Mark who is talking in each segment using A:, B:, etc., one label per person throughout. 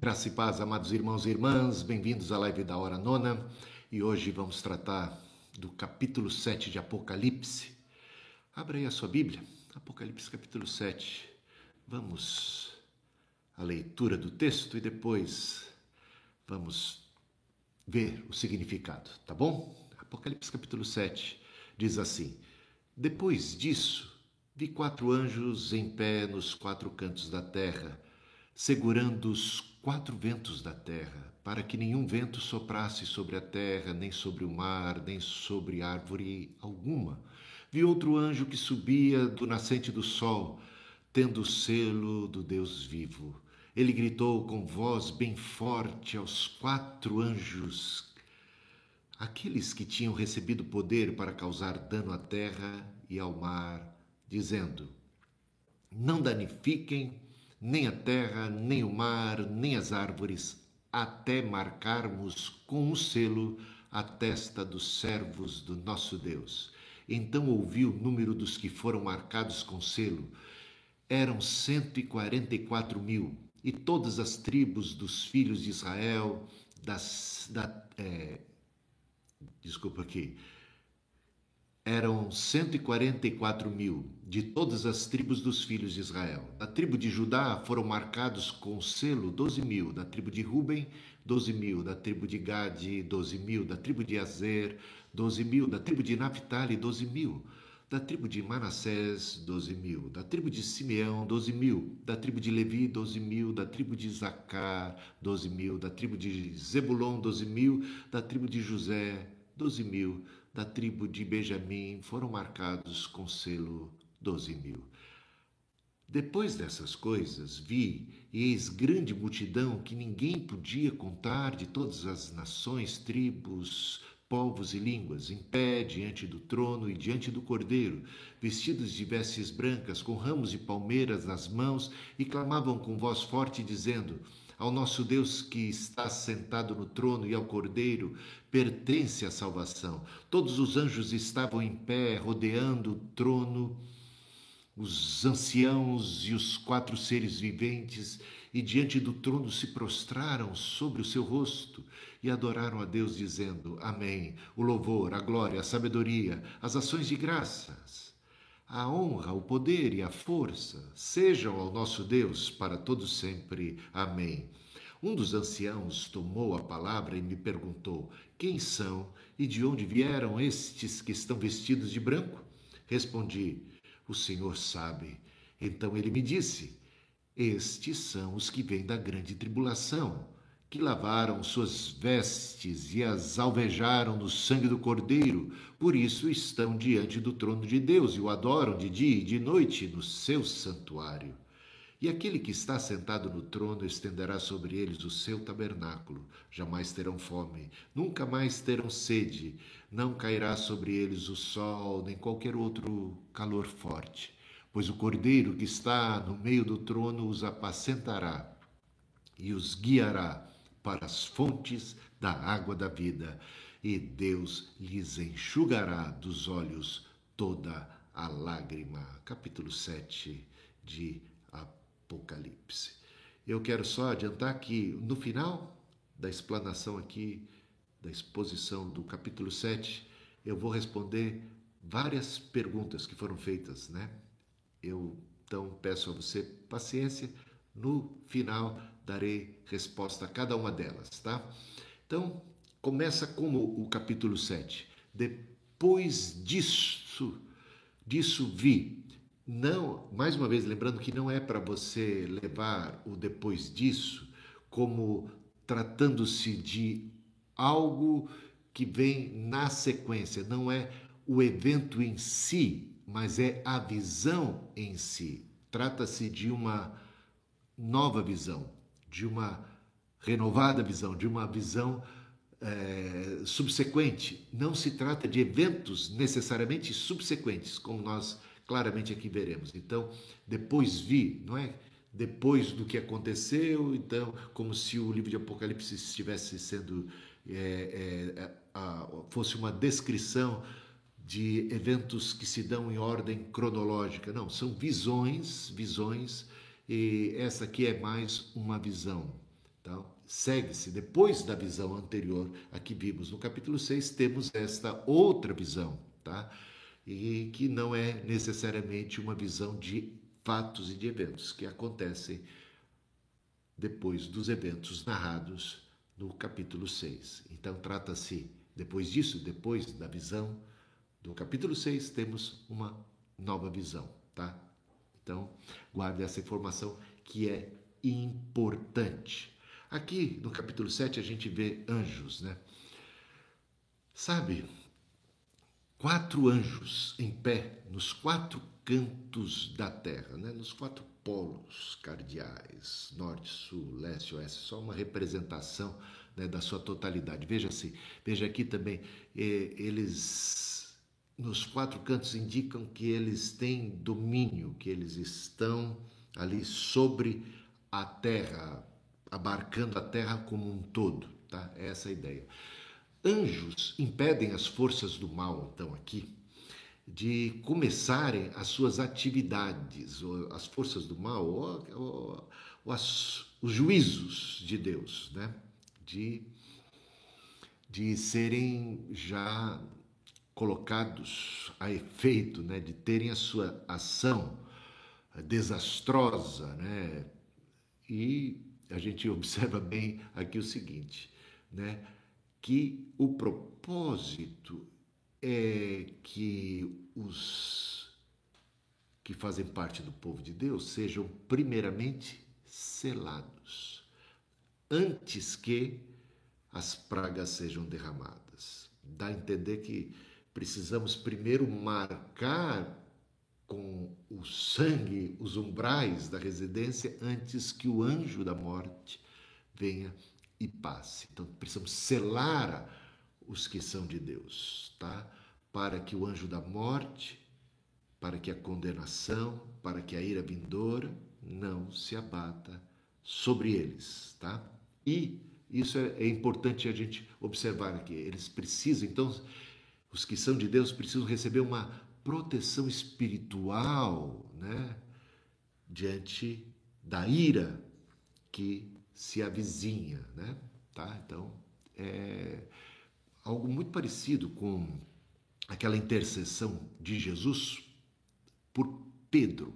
A: Graça e paz, amados irmãos e irmãs, bem-vindos à live da hora nona e hoje vamos tratar do capítulo 7 de Apocalipse. Abra aí a sua Bíblia, Apocalipse capítulo 7. Vamos à leitura do texto e depois vamos ver o significado, tá bom? Apocalipse capítulo 7 diz assim: Depois disso, vi quatro anjos em pé nos quatro cantos da terra segurando os quatro ventos da terra, para que nenhum vento soprasse sobre a terra, nem sobre o mar, nem sobre árvore alguma. Vi outro anjo que subia do nascente do sol, tendo o selo do Deus vivo. Ele gritou com voz bem forte aos quatro anjos, aqueles que tinham recebido poder para causar dano à terra e ao mar, dizendo: Não danifiquem nem a terra, nem o mar, nem as árvores, até marcarmos com um selo a testa dos servos do nosso Deus. Então ouvi o número dos que foram marcados com selo. Eram cento e quarenta e quatro mil, e todas as tribos dos filhos de Israel, das, da, é, desculpa aqui, eram 144 mil de todas as tribos dos filhos de Israel. Da tribo de Judá foram marcados com selo 12 mil, da tribo de Ruben, 12 mil, da tribo de Gade, 12 mil, da tribo de Azer, 12 mil, da tribo de Naphtali, 12 mil, da tribo de Manassés, 12 mil, da tribo de Simeão, 12 mil, da tribo de Levi, 12 mil, da tribo de Zacar, 12 mil, da tribo de Zebulon, 12 mil, da tribo de José, 12 mil, da tribo de Benjamim foram marcados com selo doze mil. Depois dessas coisas, vi, e eis grande multidão que ninguém podia contar de todas as nações, tribos, povos e línguas, em pé diante do trono e diante do cordeiro, vestidos de vestes brancas, com ramos de palmeiras nas mãos, e clamavam com voz forte, dizendo: ao nosso Deus que está sentado no trono e ao Cordeiro pertence a salvação. Todos os anjos estavam em pé, rodeando o trono, os anciãos e os quatro seres viventes, e diante do trono se prostraram sobre o seu rosto e adoraram a Deus, dizendo: Amém. O louvor, a glória, a sabedoria, as ações de graças a honra, o poder e a força sejam ao nosso Deus para todos sempre. Amém. Um dos anciãos tomou a palavra e me perguntou: Quem são e de onde vieram estes que estão vestidos de branco? Respondi: O Senhor sabe. Então ele me disse: Estes são os que vêm da grande tribulação que lavaram suas vestes e as alvejaram no sangue do Cordeiro, por isso estão diante do trono de Deus e o adoram de dia e de noite no seu santuário. E aquele que está sentado no trono estenderá sobre eles o seu tabernáculo. Jamais terão fome, nunca mais terão sede, não cairá sobre eles o sol, nem qualquer outro calor forte, pois o cordeiro que está no meio do trono os apacentará e os guiará para as fontes da água da vida, e Deus lhes enxugará dos olhos toda a lágrima. Capítulo 7 de Apocalipse. Eu quero só adiantar que no final da explanação aqui, da exposição do capítulo 7, eu vou responder várias perguntas que foram feitas, né? Eu então peço a você paciência. No final darei resposta a cada uma delas, tá? Então, começa como o capítulo 7. Depois disso, disso vi. Não, mais uma vez lembrando que não é para você levar o depois disso como tratando-se de algo que vem na sequência, não é o evento em si, mas é a visão em si. Trata-se de uma nova visão de uma renovada visão, de uma visão é, subsequente. Não se trata de eventos necessariamente subsequentes, como nós claramente aqui veremos. Então, depois vi, não é? Depois do que aconteceu, então, como se o livro de Apocalipse estivesse sendo é, é, a, fosse uma descrição de eventos que se dão em ordem cronológica. Não, são visões, visões e essa aqui é mais uma visão. Então, segue-se, depois da visão anterior a que vimos no capítulo 6, temos esta outra visão, tá? E que não é necessariamente uma visão de fatos e de eventos que acontecem depois dos eventos narrados no capítulo 6. Então, trata-se, depois disso, depois da visão do capítulo 6, temos uma nova visão, tá? Então, guarde essa informação que é importante. Aqui no capítulo 7 a gente vê anjos, né? Sabe, quatro anjos em pé nos quatro cantos da terra, né? nos quatro polos cardeais, norte, sul, leste, oeste, só uma representação né, da sua totalidade. Veja-se, veja aqui também, eh, eles nos quatro cantos indicam que eles têm domínio, que eles estão ali sobre a terra, abarcando a terra como um todo, tá? É essa a ideia. Anjos impedem as forças do mal, então, aqui, de começarem as suas atividades, ou as forças do mal, ou, ou, ou as, os juízos de Deus, né? De, de serem já colocados a efeito, né? De terem a sua ação desastrosa, né? E a gente observa bem aqui o seguinte, né? Que o propósito é que os que fazem parte do povo de Deus sejam primeiramente selados, antes que as pragas sejam derramadas. Dá a entender que precisamos primeiro marcar com o sangue os umbrais da residência antes que o anjo da morte venha e passe. Então precisamos selar os que são de Deus, tá? Para que o anjo da morte, para que a condenação, para que a ira vindoura não se abata sobre eles, tá? E isso é, é importante a gente observar aqui. Eles precisam, então, os que são de Deus precisam receber uma proteção espiritual, né, diante da ira que se avizinha, né? Tá? Então, é algo muito parecido com aquela intercessão de Jesus por Pedro.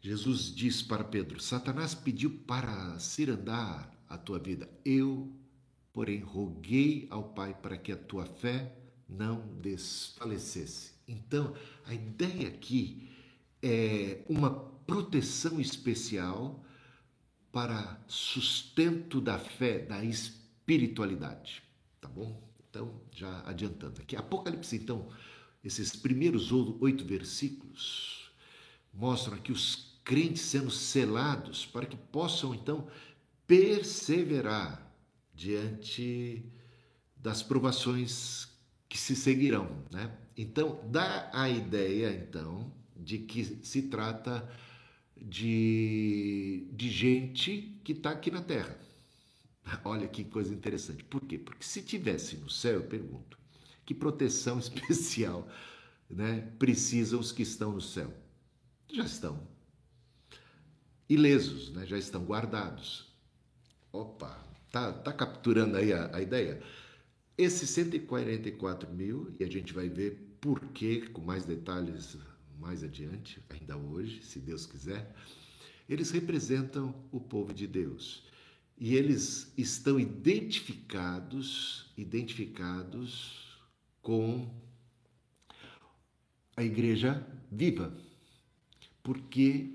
A: Jesus diz para Pedro: Satanás pediu para cirandar a tua vida. Eu, porém, roguei ao Pai para que a tua fé não desfalecesse. Então, a ideia aqui é uma proteção especial para sustento da fé, da espiritualidade, tá bom? Então, já adiantando aqui. Apocalipse, então, esses primeiros oito versículos mostram aqui os crentes sendo selados para que possam, então, perseverar diante das provações que se seguirão, né? Então, dá a ideia, então, de que se trata de, de gente que está aqui na Terra. Olha que coisa interessante. Por quê? Porque se tivesse no céu, eu pergunto, que proteção especial né, precisam os que estão no céu? Já estão ilesos, né, já estão guardados. Opa, tá, tá capturando aí a, a ideia? Esses 144 mil, e a gente vai ver por que, com mais detalhes mais adiante, ainda hoje, se Deus quiser, eles representam o povo de Deus. E eles estão identificados, identificados com a igreja viva. Porque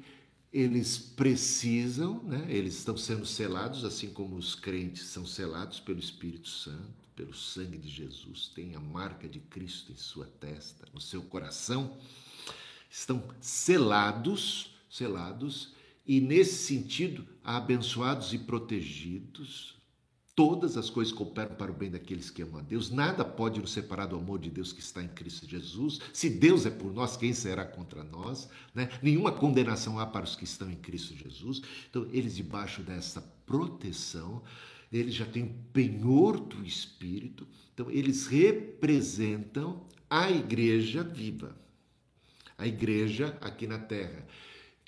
A: eles precisam, né? eles estão sendo selados, assim como os crentes são selados pelo Espírito Santo pelo sangue de Jesus, tem a marca de Cristo em sua testa, no seu coração, estão selados, selados e nesse sentido abençoados e protegidos. Todas as coisas cooperam para o bem daqueles que amam a Deus. Nada pode nos separar do amor de Deus que está em Cristo Jesus. Se Deus é por nós, quem será contra nós? Né? Nenhuma condenação há para os que estão em Cristo Jesus. Então, eles debaixo dessa proteção eles já têm o penhor do Espírito, então eles representam a igreja viva, a igreja aqui na terra,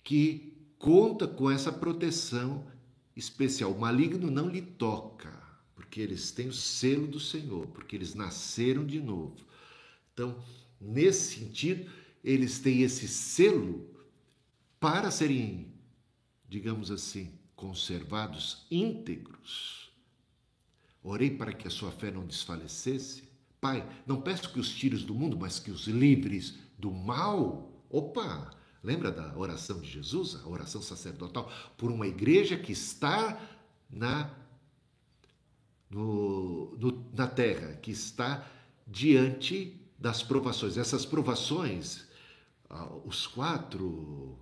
A: que conta com essa proteção especial. O maligno não lhe toca, porque eles têm o selo do Senhor, porque eles nasceram de novo. Então, nesse sentido, eles têm esse selo para serem, digamos assim, conservados íntegros. Orei para que a sua fé não desfalecesse. Pai, não peço que os tires do mundo, mas que os livres do mal. Opa! Lembra da oração de Jesus, a oração sacerdotal, por uma igreja que está na, no, no, na terra, que está diante das provações. Essas provações, ah, os quatro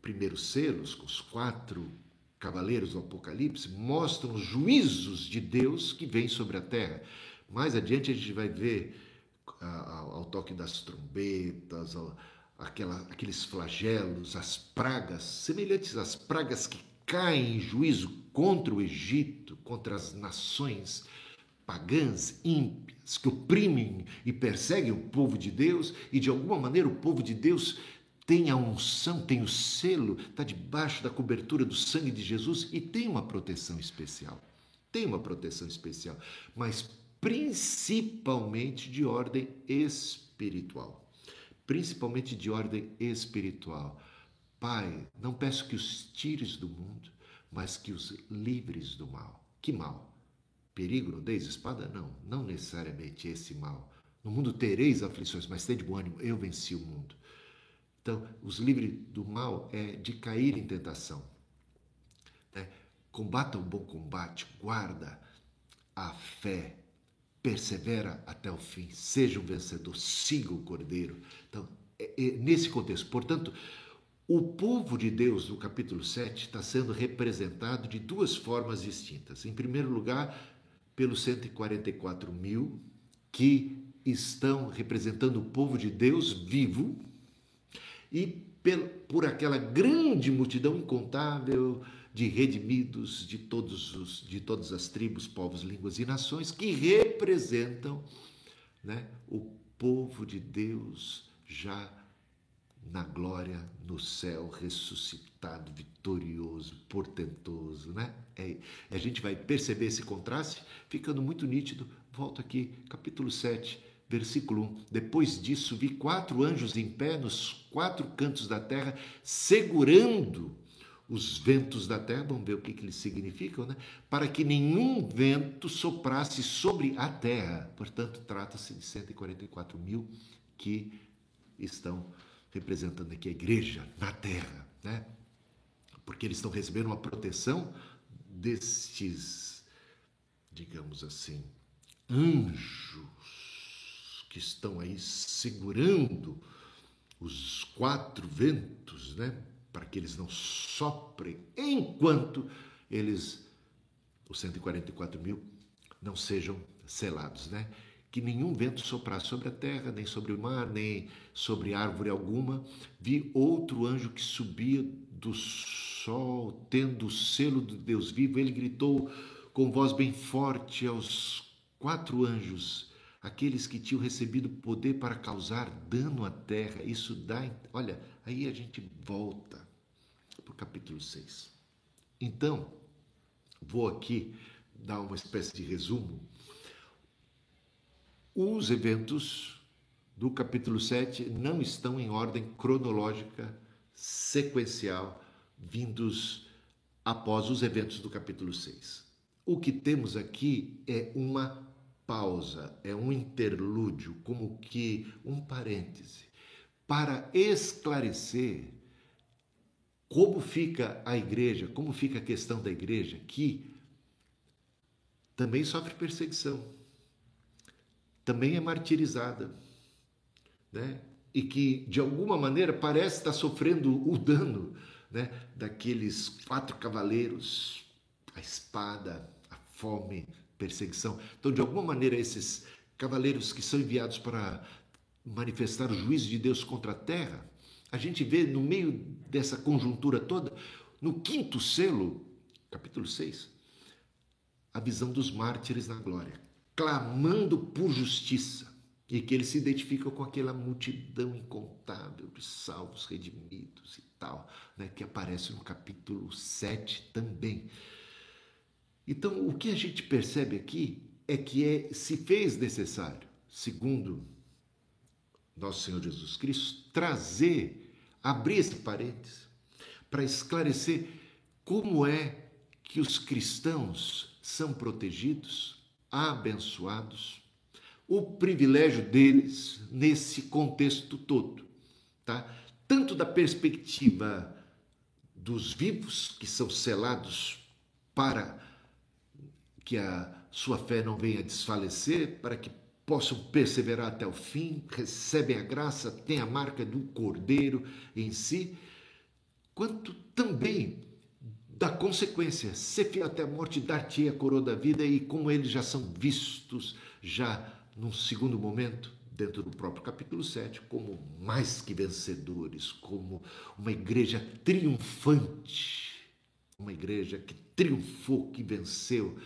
A: primeiros selos, os quatro cavaleiros do Apocalipse, mostram os juízos de Deus que vêm sobre a terra. Mais adiante a gente vai ver ao, toque das trombetas, aquela, aqueles flagelos, as pragas, semelhantes às pragas que caem em juízo contra o Egito, contra as nações pagãs, ímpias, que oprimem e perseguem o povo de Deus, e de alguma maneira o povo de Deus tem a unção, tem o selo, está debaixo da cobertura do sangue de Jesus e tem uma proteção especial. Tem uma proteção especial, mas principalmente de ordem espiritual. Principalmente de ordem espiritual. Pai, não peço que os tires do mundo, mas que os livres do mal. Que mal? Perigo, nudez, espada? Não, não necessariamente esse mal. No mundo tereis aflições, mas tem de bom ânimo, eu venci o mundo. Então, os livres do mal é de cair em tentação. Né? Combata o bom combate, guarda a fé, persevera até o fim, seja um vencedor, siga o Cordeiro. Então, é, é nesse contexto, portanto, o povo de Deus, no capítulo 7, está sendo representado de duas formas distintas. Em primeiro lugar, pelos 144 mil que estão representando o povo de Deus vivo e por aquela grande multidão incontável de redimidos de, todos os, de todas as tribos, povos, línguas e nações que representam né, o povo de Deus já na glória, no céu, ressuscitado, vitorioso, portentoso, né? É, a gente vai perceber esse contraste ficando muito nítido. Volto aqui, capítulo 7, versículo 1. Depois disso, vi quatro anjos em pé nos quatro cantos da terra, segurando os ventos da terra, vamos ver o que, que eles significam, né? Para que nenhum vento soprasse sobre a terra. Portanto, trata-se de 144 mil que estão representando aqui a igreja na terra, né? Porque eles estão recebendo uma proteção destes, digamos assim, anjos que estão aí segurando os quatro ventos, né? Para que eles não soprem enquanto eles, os 144 mil, não sejam selados, né? que nenhum vento soprasse sobre a terra, nem sobre o mar, nem sobre árvore alguma. Vi outro anjo que subia do sol, tendo o selo de Deus vivo. Ele gritou com voz bem forte aos quatro anjos, aqueles que tinham recebido poder para causar dano à terra. Isso dá. Olha, aí a gente volta para o capítulo 6. Então, vou aqui dar uma espécie de resumo os eventos do capítulo 7 não estão em ordem cronológica, sequencial, vindos após os eventos do capítulo 6. O que temos aqui é uma pausa, é um interlúdio, como que um parêntese, para esclarecer como fica a igreja, como fica a questão da igreja, que também sofre perseguição também é martirizada, né? e que de alguma maneira parece estar sofrendo o dano né? daqueles quatro cavaleiros, a espada, a fome, perseguição. Então, de alguma maneira, esses cavaleiros que são enviados para manifestar o juízo de Deus contra a terra, a gente vê no meio dessa conjuntura toda, no quinto selo, capítulo 6, a visão dos mártires na glória clamando por justiça e que ele se identifica com aquela multidão incontável de salvos, redimidos e tal, né, que aparece no capítulo 7 também. Então, o que a gente percebe aqui é que é, se fez necessário, segundo nosso Senhor Jesus Cristo, trazer, abrir esse parênteses, para esclarecer como é que os cristãos são protegidos, abençoados, o privilégio deles nesse contexto todo, tá? Tanto da perspectiva dos vivos que são selados para que a sua fé não venha desfalecer, para que possam perseverar até o fim, recebem a graça, têm a marca do Cordeiro em si, quanto também da consequência, ser fiel até a morte, dar-te a coroa da vida, e como eles já são vistos, já num segundo momento, dentro do próprio capítulo 7, como mais que vencedores, como uma igreja triunfante, uma igreja que triunfou, que venceu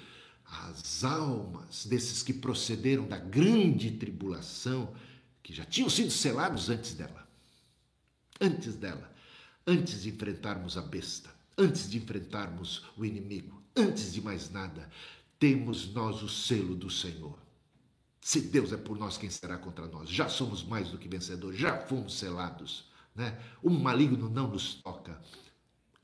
A: as almas desses que procederam da grande tribulação, que já tinham sido selados antes dela. Antes dela, antes de enfrentarmos a besta, antes de enfrentarmos o inimigo, antes de mais nada, temos nós o selo do Senhor. Se Deus é por nós, quem será contra nós? Já somos mais do que vencedores, já fomos selados. Né? O maligno não nos toca,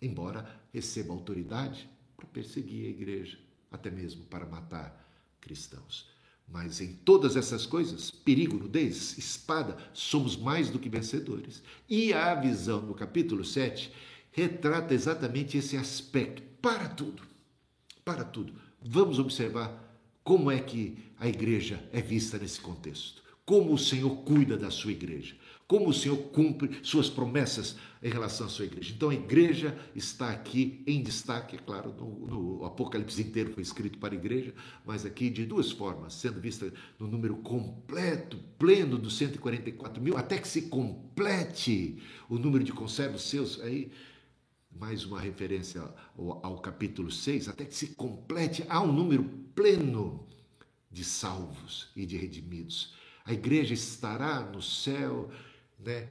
A: embora receba autoridade para perseguir a igreja, até mesmo para matar cristãos. Mas em todas essas coisas, perigo, nudez, espada, somos mais do que vencedores. E a visão no capítulo 7 retrata exatamente esse aspecto. Para tudo, para tudo. Vamos observar como é que a igreja é vista nesse contexto. Como o Senhor cuida da sua igreja como o Senhor cumpre suas promessas em relação à sua igreja. Então a igreja está aqui em destaque, é claro, no, no, Apocalipse inteiro foi escrito para a igreja, mas aqui de duas formas, sendo vista no número completo, pleno dos 144 mil, até que se complete o número de conservos seus, aí mais uma referência ao, ao capítulo 6, até que se complete, há um número pleno de salvos e de redimidos. A igreja estará no céu né,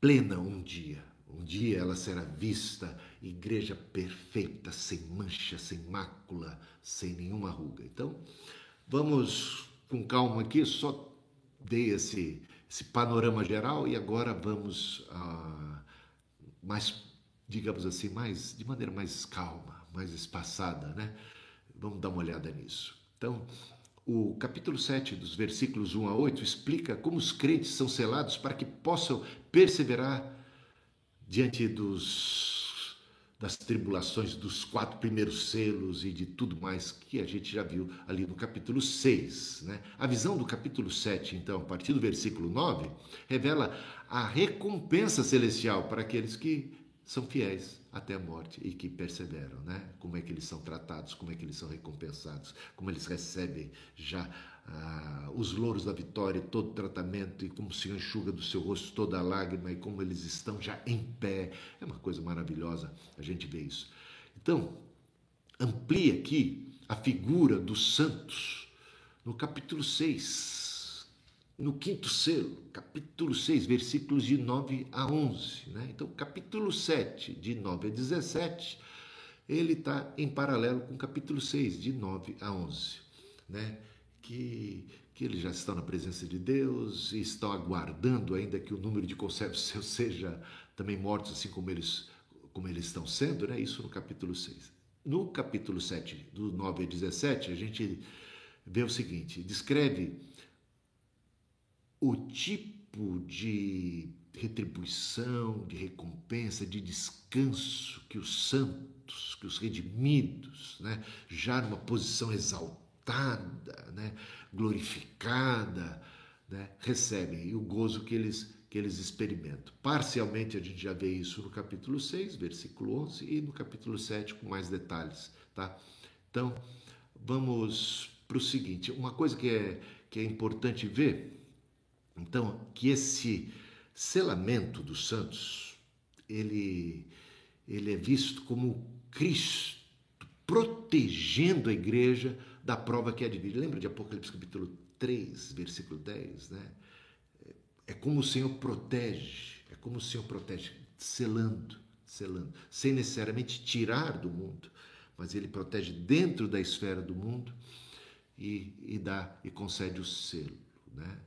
A: plena um dia. Um dia ela será vista igreja perfeita, sem mancha, sem mácula, sem nenhuma ruga. Então, vamos com calma aqui, só dei esse, esse panorama geral e agora vamos a mais, digamos assim, mais de maneira mais calma, mais espaçada, né? Vamos dar uma olhada nisso. Então, o capítulo 7, dos versículos 1 a 8, explica como os crentes são selados para que possam perseverar diante dos, das tribulações dos quatro primeiros selos e de tudo mais que a gente já viu ali no capítulo 6. Né? A visão do capítulo 7, então, a partir do versículo 9, revela a recompensa celestial para aqueles que são fiéis até a morte e que perseveram, né? Como é que eles são tratados, como é que eles são recompensados, como eles recebem já ah, os louros da vitória, todo o tratamento e como se enxuga do seu rosto toda a lágrima e como eles estão já em pé. É uma coisa maravilhosa a gente ver isso. Então, amplia aqui a figura dos santos no capítulo 6 no quinto selo, capítulo 6, versículos de 9 a 11. Né? Então, capítulo 7, de 9 a 17, ele está em paralelo com o capítulo 6, de 9 a 11. Né? Que, que eles já estão na presença de Deus e estão aguardando ainda que o número de conservos seus seja também mortos, assim como eles, como eles estão sendo, né? isso no capítulo 6. No capítulo 7, do 9 a 17, a gente vê o seguinte: descreve o tipo de retribuição, de recompensa, de descanso que os santos, que os redimidos, né, já numa posição exaltada, né, glorificada, né, recebem e o gozo que eles que eles experimentam. Parcialmente a gente já vê isso no capítulo 6, versículo 11 e no capítulo 7 com mais detalhes, tá? Então, vamos para o seguinte, uma coisa que é que é importante ver então, que esse selamento dos santos, ele, ele é visto como Cristo protegendo a igreja da prova que é de vir. Lembra de Apocalipse capítulo 3, versículo 10, né? É como o Senhor protege, é como o Senhor protege, selando, selando, sem necessariamente tirar do mundo, mas ele protege dentro da esfera do mundo e, e dá e concede o selo, né?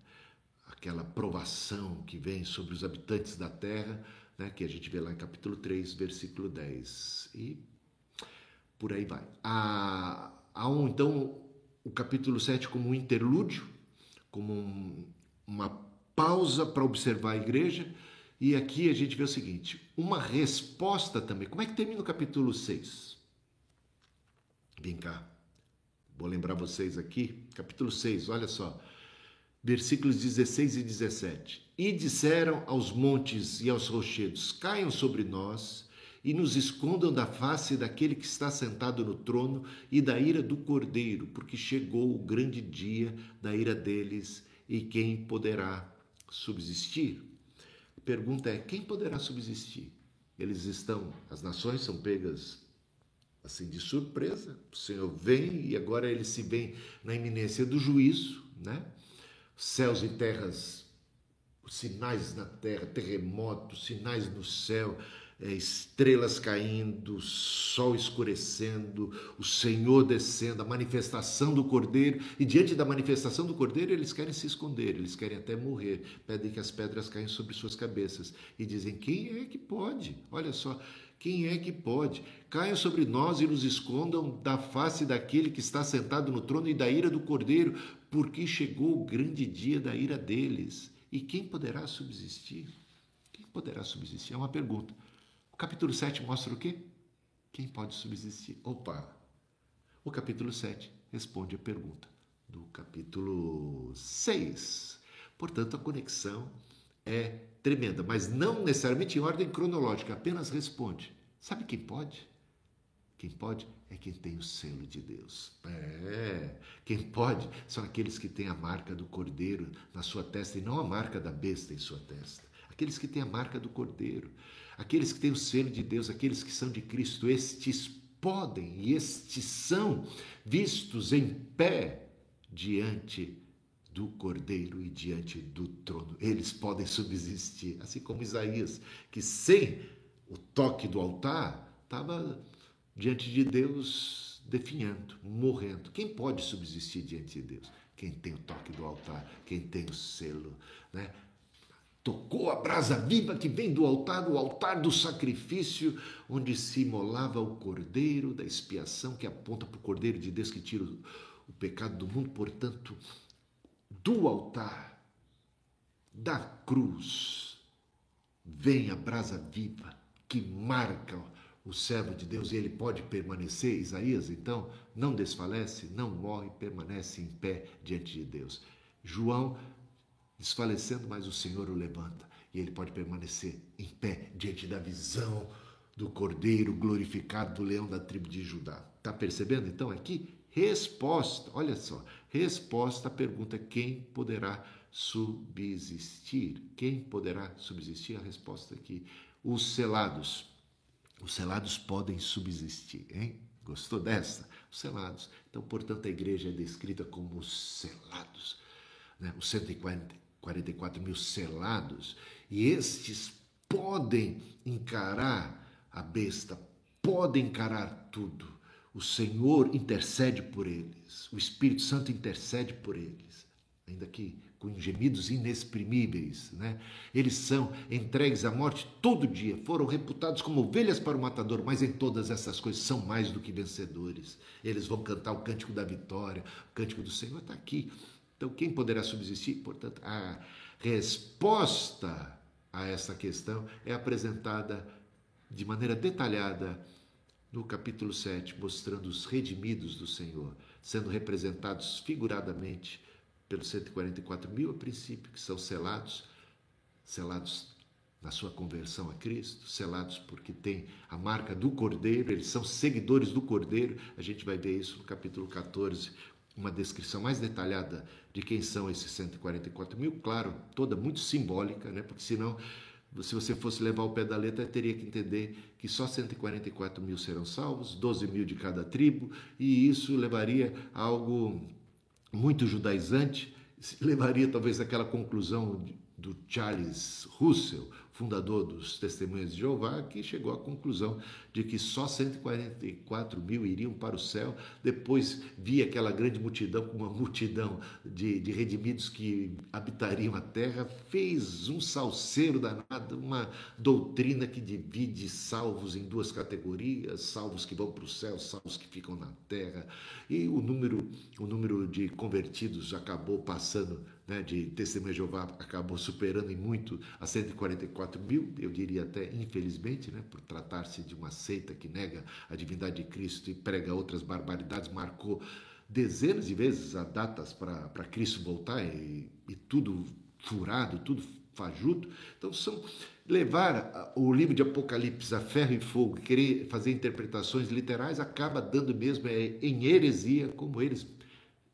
A: Aquela provação que vem sobre os habitantes da terra, né? que a gente vê lá em capítulo 3, versículo 10. E por aí vai. Há, há um, então, o capítulo 7 como um interlúdio, como um, uma pausa para observar a igreja, e aqui a gente vê o seguinte: uma resposta também. Como é que termina o capítulo 6? Vem cá. Vou lembrar vocês aqui, capítulo 6, olha só, versículos 16 e 17. E disseram aos montes e aos rochedos: Caiam sobre nós e nos escondam da face daquele que está sentado no trono e da ira do cordeiro, porque chegou o grande dia da ira deles, e quem poderá subsistir? pergunta é: quem poderá subsistir? Eles estão, as nações são pegas assim de surpresa. O Senhor vem e agora ele se vê na iminência do juízo, né? Céus e terras, sinais na terra, terremotos, sinais no céu, é, estrelas caindo, sol escurecendo, o Senhor descendo, a manifestação do Cordeiro, e diante da manifestação do Cordeiro eles querem se esconder, eles querem até morrer, pedem que as pedras caem sobre suas cabeças e dizem: quem é que pode? Olha só. Quem é que pode? Caiam sobre nós e nos escondam da face daquele que está sentado no trono e da ira do cordeiro, porque chegou o grande dia da ira deles. E quem poderá subsistir? Quem poderá subsistir? É uma pergunta. O capítulo 7 mostra o quê? Quem pode subsistir? Opa! O capítulo 7 responde a pergunta do capítulo 6. Portanto, a conexão é tremenda, mas não necessariamente em ordem cronológica, apenas responde. Sabe quem pode? Quem pode é quem tem o selo de Deus. É, quem pode são aqueles que têm a marca do cordeiro na sua testa e não a marca da besta em sua testa. Aqueles que têm a marca do cordeiro aqueles que têm o selo de Deus, aqueles que são de Cristo, estes podem e estes são vistos em pé diante do Cordeiro e diante do trono. Eles podem subsistir, assim como Isaías, que sem o toque do altar estava diante de Deus definhando, morrendo. Quem pode subsistir diante de Deus? Quem tem o toque do altar, quem tem o selo, né? tocou a brasa viva que vem do altar, o altar do sacrifício, onde se imolava o cordeiro da expiação, que aponta para o cordeiro de Deus que tira o, o pecado do mundo. Portanto, do altar, da cruz, vem a brasa viva que marca o servo de Deus e ele pode permanecer. Isaías, então, não desfalece, não morre, permanece em pé diante de Deus. João desfalecendo, mas o Senhor o levanta e ele pode permanecer em pé diante da visão do Cordeiro glorificado do leão da tribo de Judá. Está percebendo então aqui? Resposta, olha só, resposta à pergunta: quem poderá subsistir? Quem poderá subsistir? A resposta aqui: os selados. Os selados podem subsistir, hein? Gostou dessa? Os selados. Então, portanto, a igreja é descrita como os selados. Né? Os 140, 44 mil selados, e estes podem encarar a besta, podem encarar tudo. O Senhor intercede por eles, o Espírito Santo intercede por eles, ainda que com gemidos inexprimíveis, né? Eles são entregues à morte todo dia, foram reputados como ovelhas para o matador, mas em todas essas coisas são mais do que vencedores. Eles vão cantar o cântico da vitória, o cântico do Senhor está aqui. Então, quem poderá subsistir? Portanto, a resposta a essa questão é apresentada de maneira detalhada no capítulo 7, mostrando os redimidos do Senhor, sendo representados figuradamente pelos 144 mil a princípio, que são selados, selados na sua conversão a Cristo, selados porque têm a marca do Cordeiro, eles são seguidores do Cordeiro. A gente vai ver isso no capítulo 14, uma descrição mais detalhada de quem são esses 144 mil, claro, toda muito simbólica, né? porque senão, se você fosse levar o pé da letra, teria que entender que só 144 mil serão salvos, 12 mil de cada tribo, e isso levaria a algo muito judaizante, levaria talvez àquela conclusão do Charles Russell, fundador dos Testemunhas de Jeová, que chegou à conclusão de que só 144 mil iriam para o céu. Depois via aquela grande multidão, uma multidão de, de redimidos que habitariam a terra, fez um salseiro danado, uma doutrina que divide salvos em duas categorias: salvos que vão para o céu, salvos que ficam na terra. E o número, o número de convertidos acabou passando né, de Testemunha de Jeová acabou superando em muito a 144 mil, eu diria até infelizmente, né, por tratar-se de uma seita que nega a divindade de Cristo e prega outras barbaridades, marcou dezenas de vezes as datas para Cristo voltar e, e tudo furado, tudo fajuto. Então, são levar o livro de Apocalipse a ferro e fogo, querer fazer interpretações literais, acaba dando mesmo é, em heresia, como eles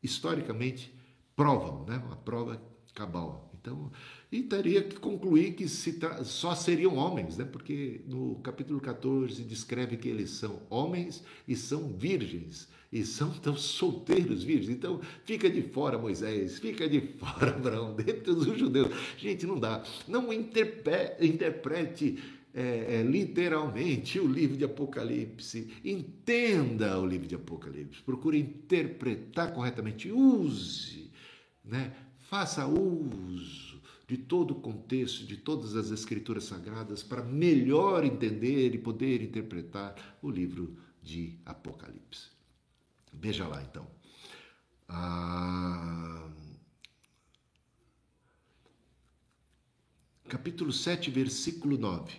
A: historicamente provam, né? uma prova cabal. Então, e teria que concluir que se só seriam homens, né? porque no capítulo 14 descreve que eles são homens e são virgens, e são tão solteiros virgens. Então, fica de fora Moisés, fica de fora Abraão, dentro dos judeus. Gente, não dá. Não interprete é, é, literalmente o livro de Apocalipse. Entenda o livro de Apocalipse. Procure interpretar corretamente. Use né? Faça uso de todo o contexto, de todas as escrituras sagradas, para melhor entender e poder interpretar o livro de Apocalipse. Veja lá então. Ah, capítulo 7, versículo 9.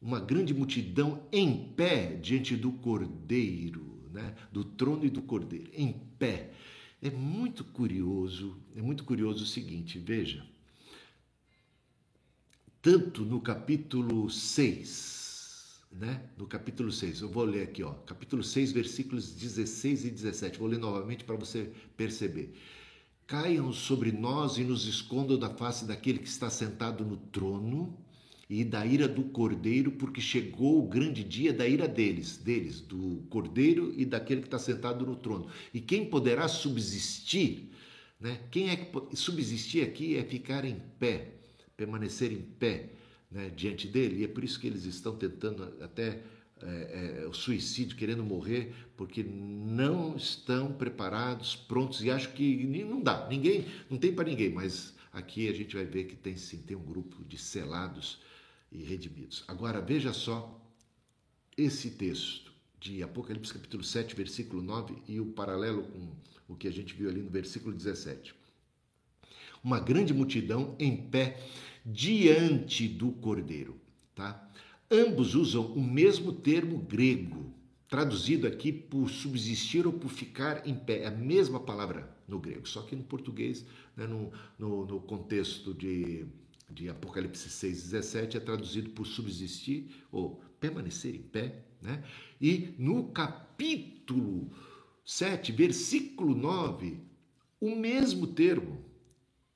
A: Uma grande multidão em pé diante do Cordeiro, né? do trono e do Cordeiro, em pé. É muito curioso, é muito curioso o seguinte, veja. Tanto no capítulo 6, né? No capítulo 6, eu vou ler aqui, ó, capítulo 6, versículos 16 e 17. Vou ler novamente para você perceber. Caiam sobre nós e nos escondam da face daquele que está sentado no trono e da ira do cordeiro, porque chegou o grande dia da ira deles, deles, do cordeiro e daquele que está sentado no trono. E quem poderá subsistir, né? Quem é que subsistir aqui é ficar em pé, permanecer em pé, né? Diante dele. E é por isso que eles estão tentando até é, é, o suicídio, querendo morrer, porque não estão preparados, prontos. E acho que não dá, ninguém, não tem para ninguém. Mas aqui a gente vai ver que tem sim, tem um grupo de selados e redimidos. Agora veja só esse texto de Apocalipse capítulo 7, versículo 9 e o paralelo com o que a gente viu ali no versículo 17. Uma grande multidão em pé diante do Cordeiro, tá? Ambos usam o mesmo termo grego, traduzido aqui por subsistir ou por ficar em pé, é a mesma palavra no grego, só que no português, né, no, no, no contexto de de Apocalipse 6, 17 é traduzido por subsistir ou permanecer em pé, né? E no capítulo 7, versículo 9, o mesmo termo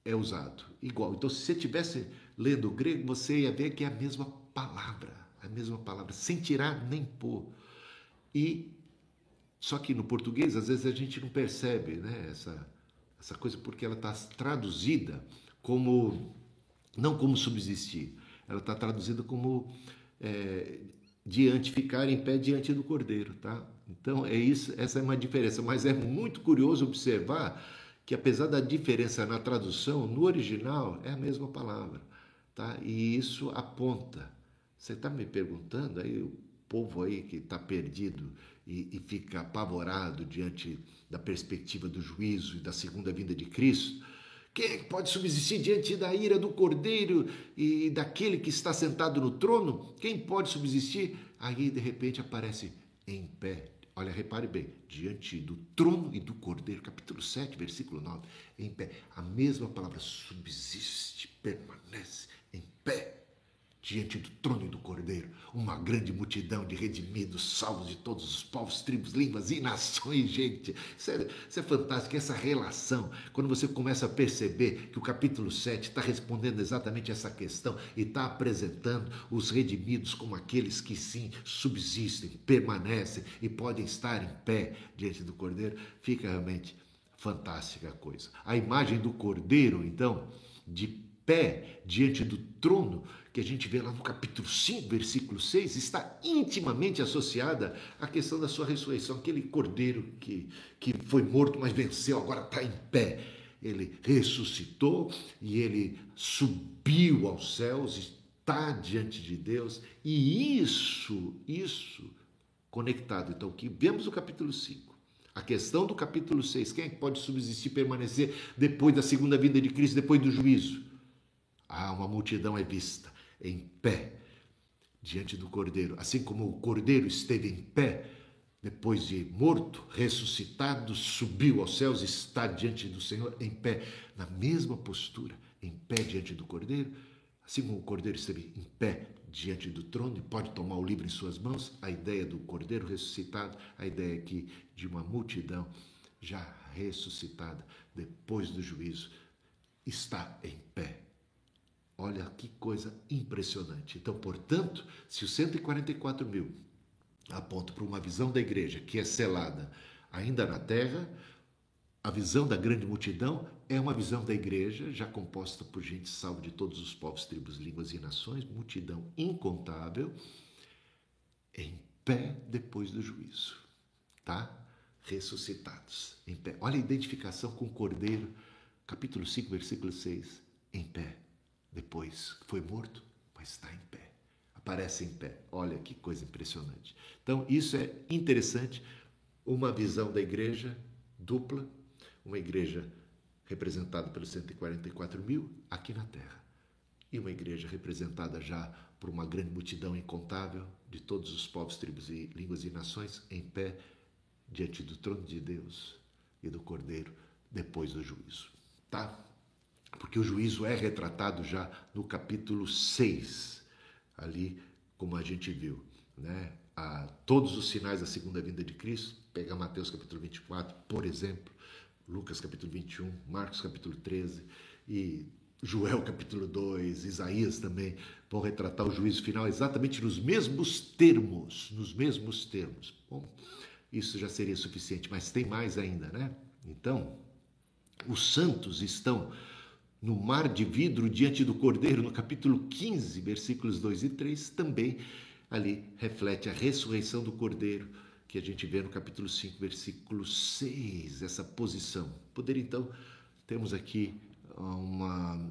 A: é usado, igual. Então, se você estivesse lendo o grego, você ia ver que é a mesma palavra, a mesma palavra, sem tirar nem pôr. E só que no português, às vezes a gente não percebe, né, essa essa coisa porque ela está traduzida como não como subsistir. Ela está traduzida como é, diante, ficar em pé diante do cordeiro, tá? Então é isso, essa é uma diferença, mas é muito curioso observar que apesar da diferença na tradução, no original é a mesma palavra, tá? E isso aponta. Você está me perguntando aí o povo aí que está perdido e, e fica apavorado diante da perspectiva do juízo e da segunda vinda de Cristo quem é que pode subsistir diante da ira do cordeiro e daquele que está sentado no trono? Quem pode subsistir? Aí, de repente, aparece em pé. Olha, repare bem, diante do trono e do cordeiro, capítulo 7, versículo 9, em pé. A mesma palavra subsiste, permanece em pé diante do trono do Cordeiro, uma grande multidão de redimidos, salvos de todos os povos, tribos, línguas e nações, gente. Isso é, isso é fantástico, essa relação, quando você começa a perceber que o capítulo 7 está respondendo exatamente essa questão e está apresentando os redimidos como aqueles que sim subsistem, permanecem e podem estar em pé diante do Cordeiro, fica realmente fantástica a coisa. A imagem do Cordeiro, então, de pé diante do trono, que a gente vê lá no capítulo 5, versículo 6, está intimamente associada à questão da sua ressurreição. Aquele cordeiro que, que foi morto, mas venceu, agora está em pé. Ele ressuscitou e ele subiu aos céus, está diante de Deus, e isso, isso conectado. Então, que vemos no capítulo 5. A questão do capítulo 6, quem é que pode subsistir, permanecer depois da segunda vinda de Cristo, depois do juízo? Ah, uma multidão é vista em pé diante do cordeiro. Assim como o cordeiro esteve em pé depois de morto, ressuscitado, subiu aos céus, está diante do Senhor em pé, na mesma postura, em pé diante do cordeiro. Assim como o cordeiro esteve em pé diante do trono e pode tomar o livro em suas mãos, a ideia do cordeiro ressuscitado, a ideia aqui de uma multidão já ressuscitada depois do juízo, está em pé Olha que coisa impressionante. Então, portanto, se os 144 mil apontam para uma visão da igreja que é selada ainda na terra, a visão da grande multidão é uma visão da igreja já composta por gente salva de todos os povos, tribos, línguas e nações, multidão incontável, em pé depois do juízo, tá? Ressuscitados, em pé. Olha a identificação com o Cordeiro, capítulo 5, versículo 6, em pé depois foi morto, mas está em pé. Aparece em pé. Olha que coisa impressionante. Então, isso é interessante. Uma visão da igreja dupla, uma igreja representada pelos 144 mil aqui na terra, e uma igreja representada já por uma grande multidão incontável de todos os povos, tribos e línguas e nações em pé diante do trono de Deus e do Cordeiro depois do juízo. Tá? Porque o juízo é retratado já no capítulo 6, ali como a gente viu, né? A, todos os sinais da segunda vinda de Cristo, pega Mateus capítulo 24, por exemplo, Lucas capítulo 21, Marcos capítulo 13 e Joel capítulo 2, Isaías também vão retratar o juízo final exatamente nos mesmos termos, nos mesmos termos. Bom, isso já seria suficiente, mas tem mais ainda, né? Então, os santos estão no mar de vidro diante do Cordeiro, no capítulo 15, versículos 2 e 3, também ali reflete a ressurreição do Cordeiro, que a gente vê no capítulo 5, versículo 6, essa posição. Poder então, temos aqui uma,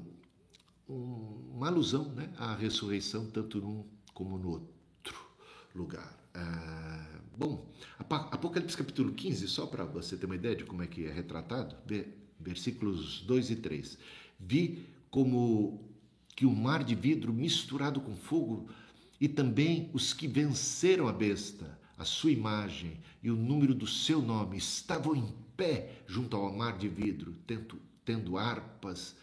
A: uma alusão né, à ressurreição, tanto num como no outro lugar. Ah, bom, Apocalipse capítulo 15, só para você ter uma ideia de como é que é retratado, versículos 2 e 3. Vi como que o mar de vidro misturado com fogo e também os que venceram a besta, a sua imagem e o número do seu nome estavam em pé junto ao mar de vidro, tendo, tendo harpas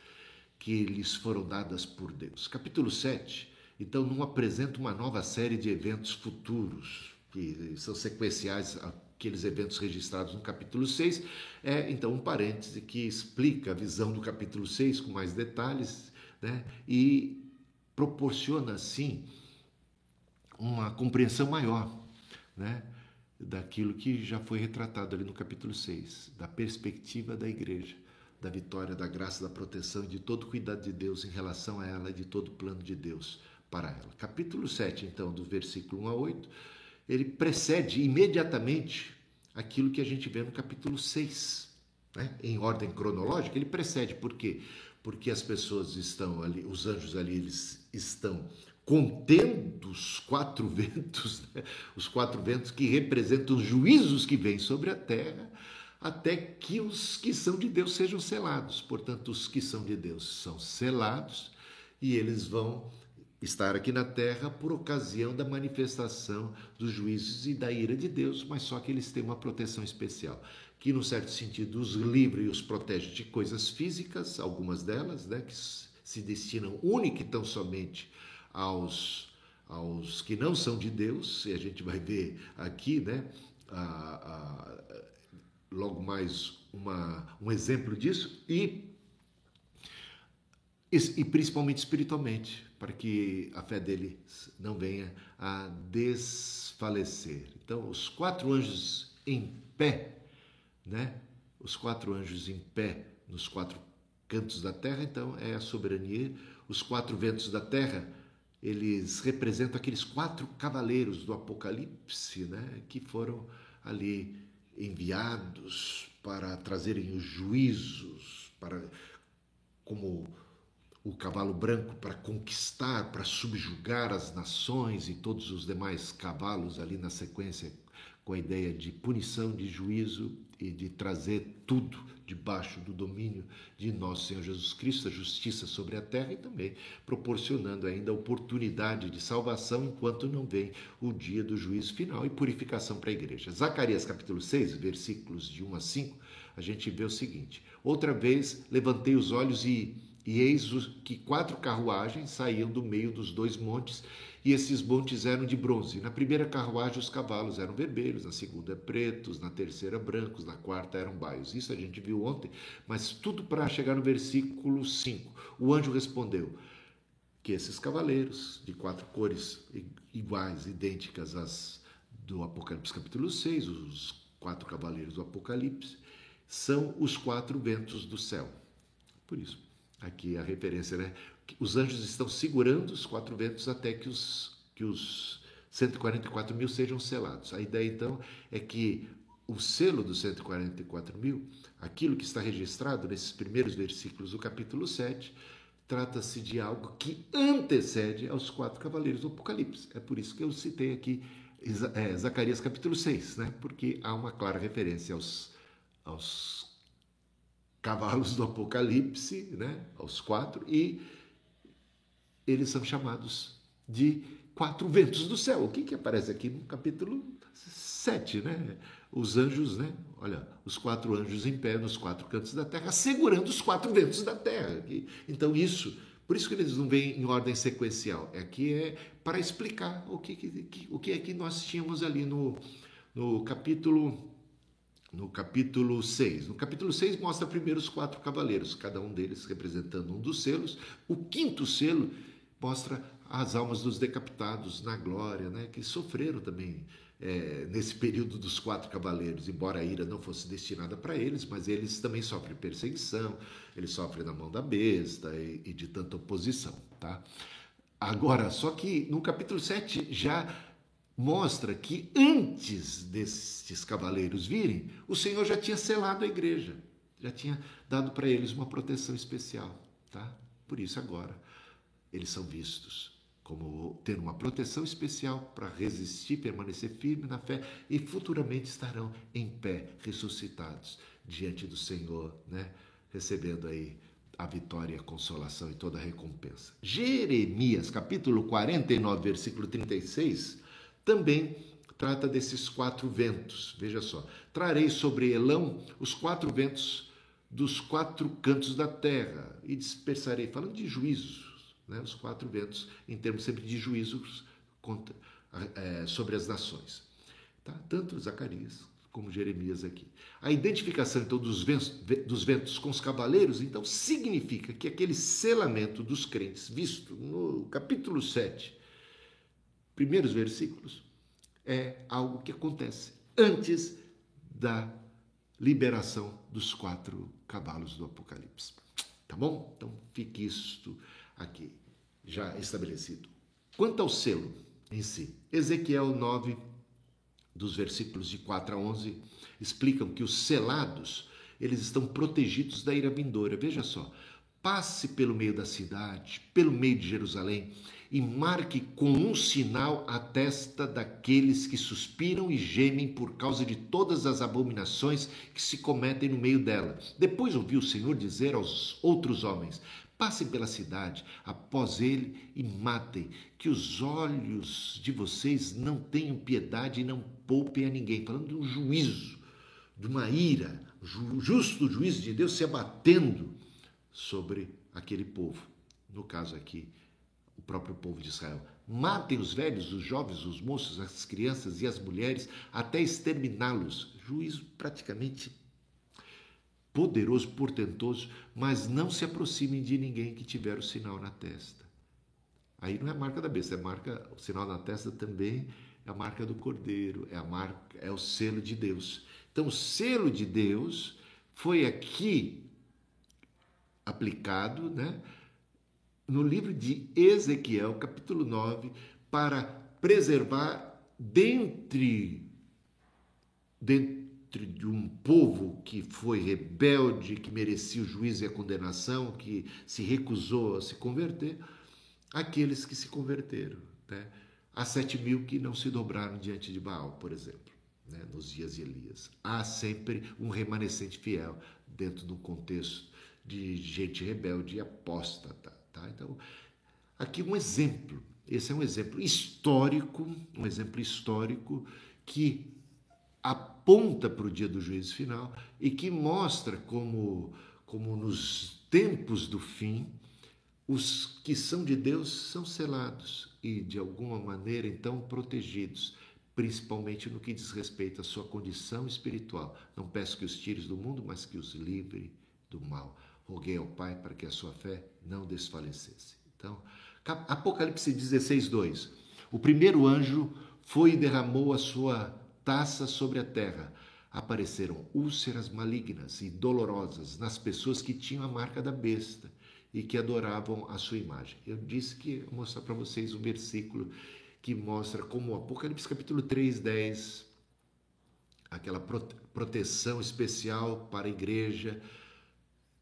A: que lhes foram dadas por Deus. Capítulo 7, então, não apresenta uma nova série de eventos futuros, que são sequenciais aqueles eventos registrados no capítulo 6, é então um parêntese que explica a visão do capítulo 6 com mais detalhes né? e proporciona, assim, uma compreensão maior né? daquilo que já foi retratado ali no capítulo 6, da perspectiva da igreja, da vitória, da graça, da proteção e de todo o cuidado de Deus em relação a ela e de todo o plano de Deus para ela. Capítulo 7, então, do versículo 1 a 8 ele precede imediatamente aquilo que a gente vê no capítulo 6. Né? Em ordem cronológica, ele precede. Por quê? Porque as pessoas estão ali, os anjos ali, eles estão contendo os quatro ventos, né? os quatro ventos que representam os juízos que vêm sobre a terra, até que os que são de Deus sejam selados. Portanto, os que são de Deus são selados e eles vão estar aqui na terra por ocasião da manifestação dos juízos e da ira de Deus, mas só que eles têm uma proteção especial, que, no certo sentido, os livra e os protege de coisas físicas, algumas delas, né, que se destinam única e tão somente aos, aos que não são de Deus, e a gente vai ver aqui, né, a, a, logo mais uma, um exemplo disso, e, e principalmente espiritualmente para que a fé dele não venha a desfalecer. Então, os quatro anjos em pé, né? Os quatro anjos em pé nos quatro cantos da terra, então é a soberania. Os quatro ventos da terra, eles representam aqueles quatro cavaleiros do Apocalipse, né, que foram ali enviados para trazerem os juízos, para como o cavalo branco para conquistar, para subjugar as nações e todos os demais cavalos ali na sequência, com a ideia de punição, de juízo e de trazer tudo debaixo do domínio de nosso Senhor Jesus Cristo, a justiça sobre a terra e também proporcionando ainda oportunidade de salvação enquanto não vem o dia do juízo final e purificação para a igreja. Zacarias capítulo 6, versículos de 1 a 5, a gente vê o seguinte: Outra vez levantei os olhos e e eis que quatro carruagens saíam do meio dos dois montes, e esses montes eram de bronze. Na primeira carruagem os cavalos eram vermelhos, na segunda pretos, na terceira brancos, na quarta eram baios. Isso a gente viu ontem, mas tudo para chegar no versículo 5. O anjo respondeu que esses cavaleiros de quatro cores iguais, idênticas às do Apocalipse capítulo 6, os quatro cavaleiros do Apocalipse, são os quatro ventos do céu. Por isso, aqui a referência, né? Os anjos estão segurando os quatro ventos até que os, que os 144 mil sejam selados. A ideia, então, é que o selo dos 144 mil, aquilo que está registrado nesses primeiros versículos do capítulo 7, trata-se de algo que antecede aos quatro cavaleiros do Apocalipse. É por isso que eu citei aqui é, Zacarias capítulo 6, né? porque há uma clara referência aos, aos cavalos do Apocalipse, né, aos quatro, e eles são chamados de quatro ventos do céu. O que, que aparece aqui no capítulo 7, né? Os anjos, né? Olha, os quatro anjos em pé nos quatro cantos da terra, segurando os quatro ventos da terra. Então, isso, por isso que eles não vêm em ordem sequencial. É que é para explicar o que, que, o que é que nós tínhamos ali no, no capítulo no capítulo 6. No capítulo 6 mostra primeiro os quatro cavaleiros, cada um deles representando um dos selos. O quinto selo mostra as almas dos decapitados na glória, né, que sofreram também é, nesse período dos quatro cavaleiros, embora a ira não fosse destinada para eles, mas eles também sofrem perseguição, eles sofrem na mão da besta e, e de tanta oposição. Tá? Agora, só que no capítulo 7 já mostra que antes destes cavaleiros virem, o Senhor já tinha selado a igreja, já tinha dado para eles uma proteção especial, tá? Por isso agora eles são vistos como ter uma proteção especial para resistir, permanecer firme na fé e futuramente estarão em pé, ressuscitados diante do Senhor, né? Recebendo aí a vitória, a consolação e toda a recompensa. Jeremias, capítulo 49, versículo 36, também trata desses quatro ventos. Veja só: trarei sobre Elão os quatro ventos dos quatro cantos da terra e dispersarei, falando de juízos, né, os quatro ventos, em termos sempre de juízos contra, é, sobre as nações. Tá? Tanto Zacarias como Jeremias aqui. A identificação então dos ventos, dos ventos com os cavaleiros, então, significa que aquele selamento dos crentes, visto no capítulo 7, primeiros versículos, é algo que acontece antes da liberação dos quatro cavalos do Apocalipse. Tá bom? Então fique isto aqui já estabelecido. Quanto ao selo em si, Ezequiel 9, dos versículos de 4 a 11, explicam que os selados, eles estão protegidos da ira vindoura. Veja só, passe pelo meio da cidade, pelo meio de Jerusalém, e marque com um sinal a testa daqueles que suspiram e gemem por causa de todas as abominações que se cometem no meio dela. Depois ouviu o Senhor dizer aos outros homens: Passem pela cidade após ele e matem, que os olhos de vocês não tenham piedade e não poupem a ninguém. Falando de um juízo, de uma ira, justo juízo de Deus se abatendo sobre aquele povo. No caso aqui, próprio povo de Israel. Matem os velhos, os jovens, os moços, as crianças e as mulheres, até exterminá-los. Juízo praticamente poderoso, portentoso, mas não se aproximem de ninguém que tiver o sinal na testa. Aí não é a marca da besta, é marca, o sinal na testa também é a marca do cordeiro, é a marca, é o selo de Deus. Então, o selo de Deus foi aqui aplicado, né? No livro de Ezequiel, capítulo 9, para preservar dentre, dentro de um povo que foi rebelde, que merecia o juízo e a condenação, que se recusou a se converter, aqueles que se converteram. Né? Há sete mil que não se dobraram diante de Baal, por exemplo, né? nos dias de Elias. Há sempre um remanescente fiel dentro de um contexto de gente rebelde e apóstata. Tá? Então, aqui um exemplo esse é um exemplo histórico, um exemplo histórico que aponta para o dia do juízo final e que mostra como, como nos tempos do fim, os que são de Deus são selados e, de alguma maneira, então protegidos, principalmente no que diz respeito à sua condição espiritual. Não peço que os tires do mundo, mas que os livre do mal. Roguei ao Pai para que a sua fé não desfalecesse. Então, Apocalipse 16, 2. O primeiro anjo foi e derramou a sua taça sobre a terra. Apareceram úlceras malignas e dolorosas nas pessoas que tinham a marca da besta e que adoravam a sua imagem. Eu disse que ia mostrar para vocês um versículo que mostra como Apocalipse capítulo 3, 10, aquela proteção especial para a igreja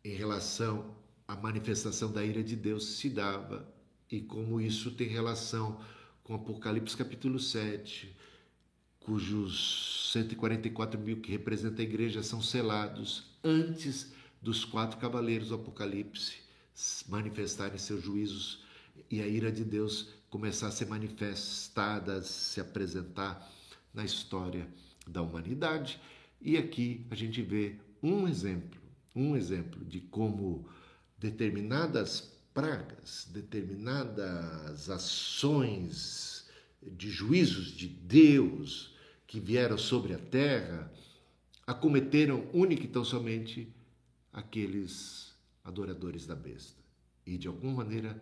A: em relação à manifestação da ira de Deus se dava e como isso tem relação com Apocalipse capítulo 7, cujos 144 mil que representa a igreja são selados antes dos quatro cavaleiros do Apocalipse manifestarem seus juízos e a ira de Deus começar a ser manifestada, a se apresentar na história da humanidade. E aqui a gente vê um exemplo, um exemplo de como determinadas pragas, determinadas ações de juízos de Deus que vieram sobre a terra, acometeram única e tão somente aqueles adoradores da besta. E de alguma maneira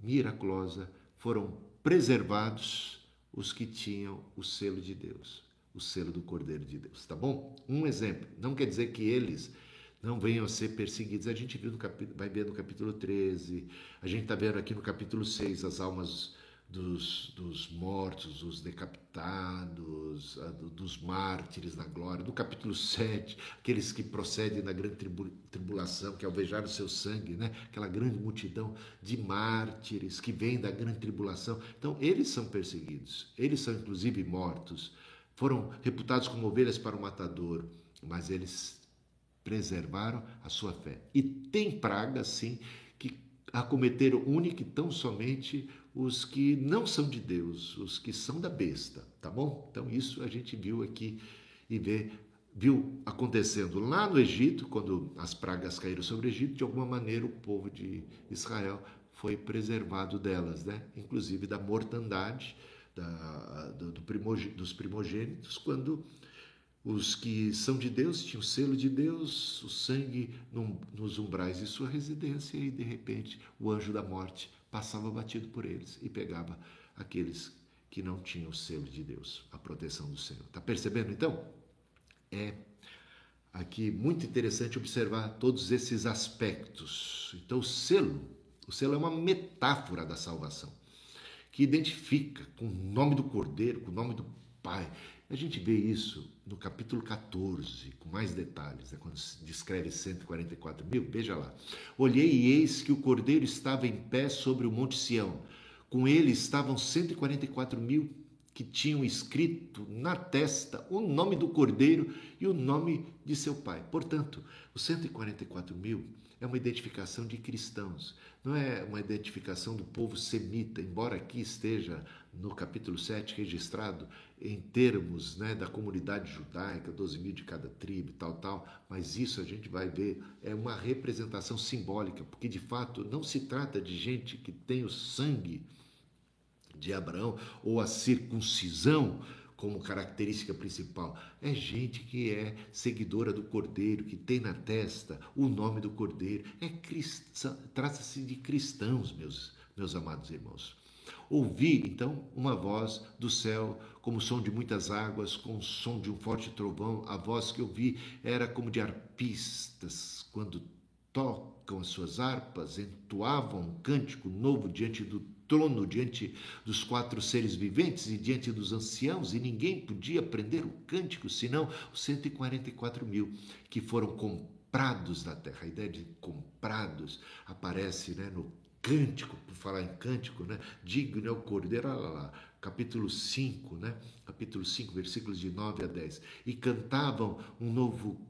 A: miraculosa foram preservados os que tinham o selo de Deus, o selo do Cordeiro de Deus, tá bom? Um exemplo, não quer dizer que eles não venham a ser perseguidos. A gente viu no capítulo, vai ver no capítulo 13, a gente está vendo aqui no capítulo 6 as almas dos, dos mortos, dos decapitados, dos mártires na glória. No capítulo 7, aqueles que procedem da grande tribulação, que alvejaram seu sangue, né? aquela grande multidão de mártires que vêm da grande tribulação. Então, eles são perseguidos, eles são inclusive mortos, foram reputados como ovelhas para o matador, mas eles preservaram a sua fé. E tem pragas, sim, que acometeram única e tão somente os que não são de Deus, os que são da besta, tá bom? Então isso a gente viu aqui e vê, viu acontecendo lá no Egito, quando as pragas caíram sobre o Egito, de alguma maneira o povo de Israel foi preservado delas, né? Inclusive da mortandade, da, do, do dos primogênitos, quando os que são de Deus tinham o selo de Deus, o sangue nos umbrais de sua residência, e de repente o anjo da morte passava batido por eles e pegava aqueles que não tinham o selo de Deus, a proteção do Senhor. Está percebendo então? É aqui muito interessante observar todos esses aspectos. Então, o selo, o selo é uma metáfora da salvação, que identifica com o nome do Cordeiro, com o nome do Pai. A gente vê isso no capítulo 14, com mais detalhes, né, quando se descreve 144 mil. Veja lá. Olhei e eis que o cordeiro estava em pé sobre o monte Sião. Com ele estavam 144 mil que tinham escrito na testa o nome do cordeiro e o nome de seu pai. Portanto, os 144 mil é uma identificação de cristãos, não é uma identificação do povo semita, embora aqui esteja no capítulo 7 registrado em termos né, da comunidade judaica, 12 mil de cada tribo tal, tal, mas isso a gente vai ver é uma representação simbólica, porque de fato não se trata de gente que tem o sangue de Abraão ou a circuncisão como característica principal. É gente que é seguidora do Cordeiro, que tem na testa o nome do Cordeiro. É trata-se de cristãos, meus, meus amados irmãos. Ouvi, então, uma voz do céu, como o som de muitas águas, com o som de um forte trovão. A voz que ouvi era como de arpistas, quando tocam as suas harpas, entoavam um cântico novo diante do trono, diante dos quatro seres viventes e diante dos anciãos, e ninguém podia aprender o cântico senão os 144 mil que foram comprados da terra. A ideia de comprados aparece né, no cântico, por falar em cântico, né? Digno é o cordeiro, olha lá, capítulo 5, né? Capítulo 5, versículos de 9 a 10. E cantavam um novo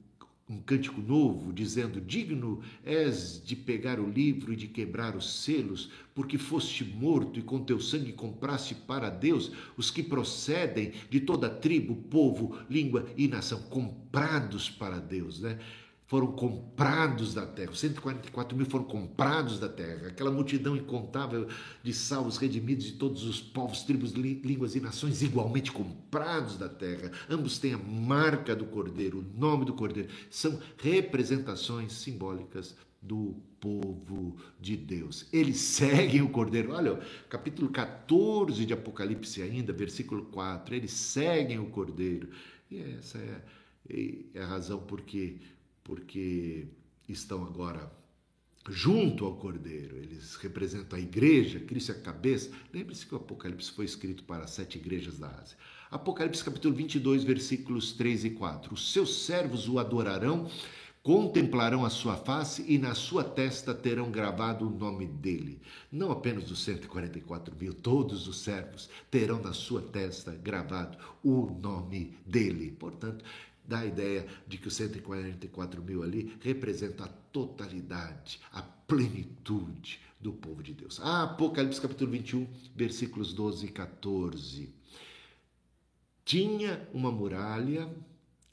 A: um cântico novo, dizendo: Digno és de pegar o livro e de quebrar os selos, porque foste morto e com teu sangue compraste para Deus os que procedem de toda tribo, povo, língua e nação, comprados para Deus, né? Foram comprados da terra, 144 mil foram comprados da terra, aquela multidão incontável de salvos redimidos de todos os povos, tribos, línguas e nações, igualmente comprados da terra. Ambos têm a marca do Cordeiro, o nome do Cordeiro. São representações simbólicas do povo de Deus. Eles seguem o Cordeiro. Olha, capítulo 14 de Apocalipse ainda, versículo 4. Eles seguem o Cordeiro. E essa é, é a razão porque porque estão agora junto ao Cordeiro. Eles representam a igreja, Cristo é a cabeça. Lembre-se que o Apocalipse foi escrito para as sete igrejas da Ásia. Apocalipse capítulo 22, versículos 3 e 4. Os seus servos o adorarão, contemplarão a sua face e na sua testa terão gravado o nome dele. Não apenas os 144 mil, todos os servos terão na sua testa gravado o nome dele. Portanto, dá a ideia de que os 144 mil ali representa a totalidade, a plenitude do povo de Deus. Ah, Apocalipse capítulo 21, versículos 12 e 14. Tinha uma muralha,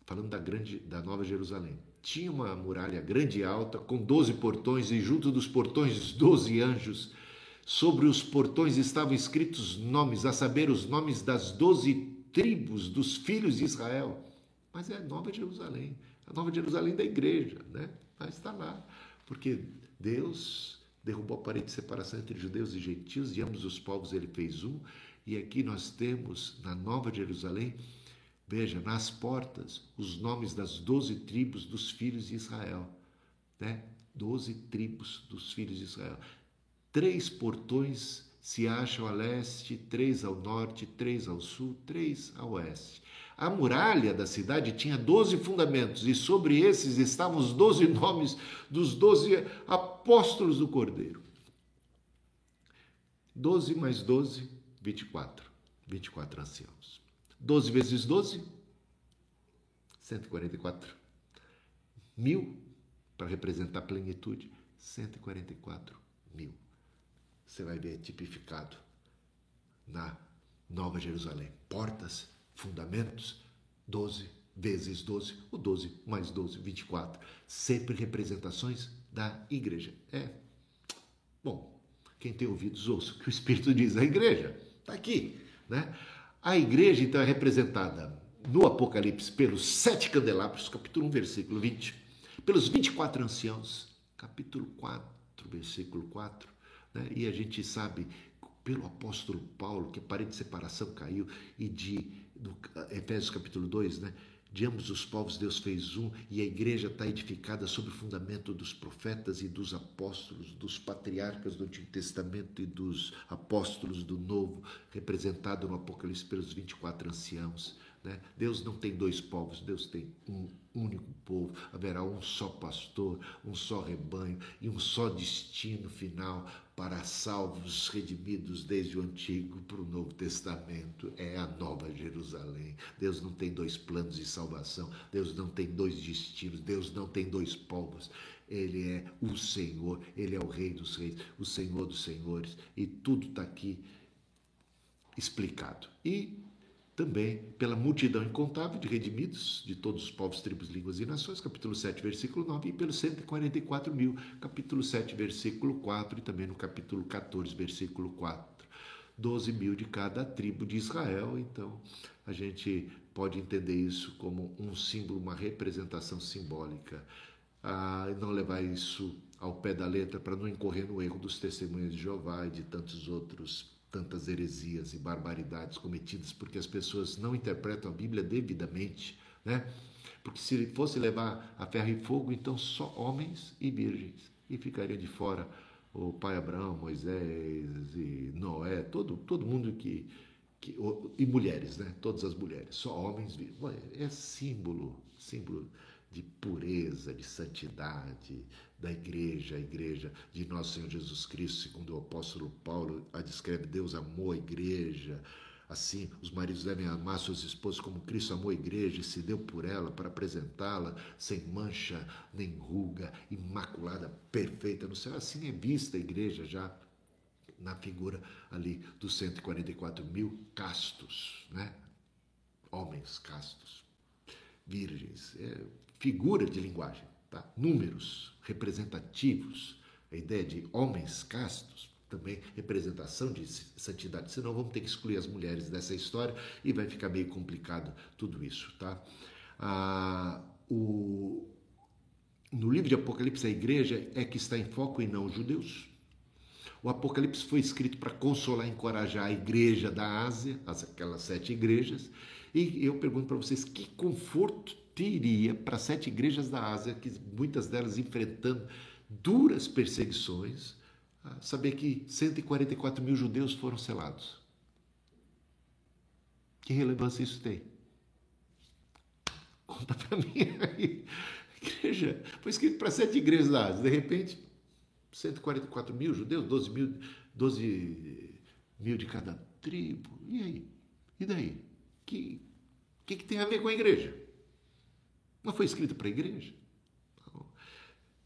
A: falando da grande da Nova Jerusalém. Tinha uma muralha grande e alta, com doze portões, e junto dos portões doze anjos. Sobre os portões estavam escritos nomes, a saber, os nomes das doze tribos dos filhos de Israel mas é a Nova Jerusalém, a Nova Jerusalém da igreja, né? Mas está lá, porque Deus derrubou a parede de separação entre judeus e gentios, e ambos os povos ele fez um, e aqui nós temos na Nova Jerusalém, veja, nas portas, os nomes das doze tribos dos filhos de Israel, né? Doze tribos dos filhos de Israel. Três portões se acham a leste, três ao norte, três ao sul, três ao oeste. A muralha da cidade tinha doze fundamentos, e sobre esses estavam os doze nomes dos doze apóstolos do Cordeiro. Doze mais doze, vinte e quatro. Vinte e quatro anciãos. Doze vezes doze, cento e quarenta e quatro. Mil, para representar a plenitude, cento e quarenta e quatro mil. Você vai ver tipificado na Nova Jerusalém. Portas fundamentos, 12 vezes 12, o 12 mais 12, 24. Sempre representações da igreja. É. Bom, quem tem ouvidos, ouça o que o Espírito diz. A igreja está aqui. Né? A igreja, então, é representada no Apocalipse pelos sete candelabros, capítulo 1, versículo 20, pelos 24 anciãos, capítulo 4, versículo 4. Né? E a gente sabe pelo apóstolo Paulo que a parede de separação caiu e de do Efésios capítulo 2, né? De ambos os povos Deus fez um e a igreja está edificada sobre o fundamento dos profetas e dos apóstolos, dos patriarcas do Antigo Testamento e dos apóstolos do Novo, representado no Apocalipse pelos 24 anciãos. Né? Deus não tem dois povos, Deus tem um único povo. Haverá um só pastor, um só rebanho e um só destino final para salvos redimidos desde o Antigo para o Novo Testamento. É a Nova Jerusalém. Deus não tem dois planos de salvação, Deus não tem dois destinos, Deus não tem dois povos. Ele é o Senhor, Ele é o Rei dos Reis, o Senhor dos Senhores, e tudo está aqui explicado. E também pela multidão incontável de redimidos de todos os povos, tribos, línguas e nações, capítulo 7, versículo 9, e pelos 144 mil, capítulo 7, versículo 4, e também no capítulo 14, versículo 4. 12 mil de cada tribo de Israel, então a gente pode entender isso como um símbolo, uma representação simbólica, ah, não levar isso ao pé da letra para não incorrer no erro dos testemunhos de Jeová e de tantos outros tantas heresias e barbaridades cometidas porque as pessoas não interpretam a Bíblia devidamente, né? Porque se fosse levar a ferro e fogo, então só homens e virgens. E ficaria de fora o pai Abraão, Moisés e Noé, todo, todo mundo que, que. E mulheres, né? Todas as mulheres, só homens vivos. É símbolo, símbolo de pureza, de santidade da igreja, a igreja de nosso Senhor Jesus Cristo, segundo o apóstolo Paulo, a descreve Deus amou a igreja. Assim, os maridos devem amar suas esposas como Cristo amou a igreja e se deu por ela para apresentá-la sem mancha nem ruga, imaculada, perfeita no céu. Assim é vista a igreja já na figura ali dos 144 mil castos, né? Homens castos, virgens. É, figura de linguagem, tá? números representativos, a ideia de homens castos, também representação de santidade, senão vamos ter que excluir as mulheres dessa história e vai ficar meio complicado tudo isso, tá? Ah, o, no livro de Apocalipse, a igreja é que está em foco e não os judeus. O Apocalipse foi escrito para consolar e encorajar a igreja da Ásia, aquelas sete igrejas, e eu pergunto para vocês: que conforto teria para sete igrejas da Ásia, que muitas delas enfrentando duras perseguições, saber que 144 mil judeus foram selados? Que relevância isso tem? Conta para mim aí. Igreja, foi escrito para sete igrejas da Ásia, de repente, 144 mil judeus, 12 mil, 12 mil de cada tribo. E aí? E daí? Que, que, que tem a ver com a igreja? Não foi escrito para a igreja?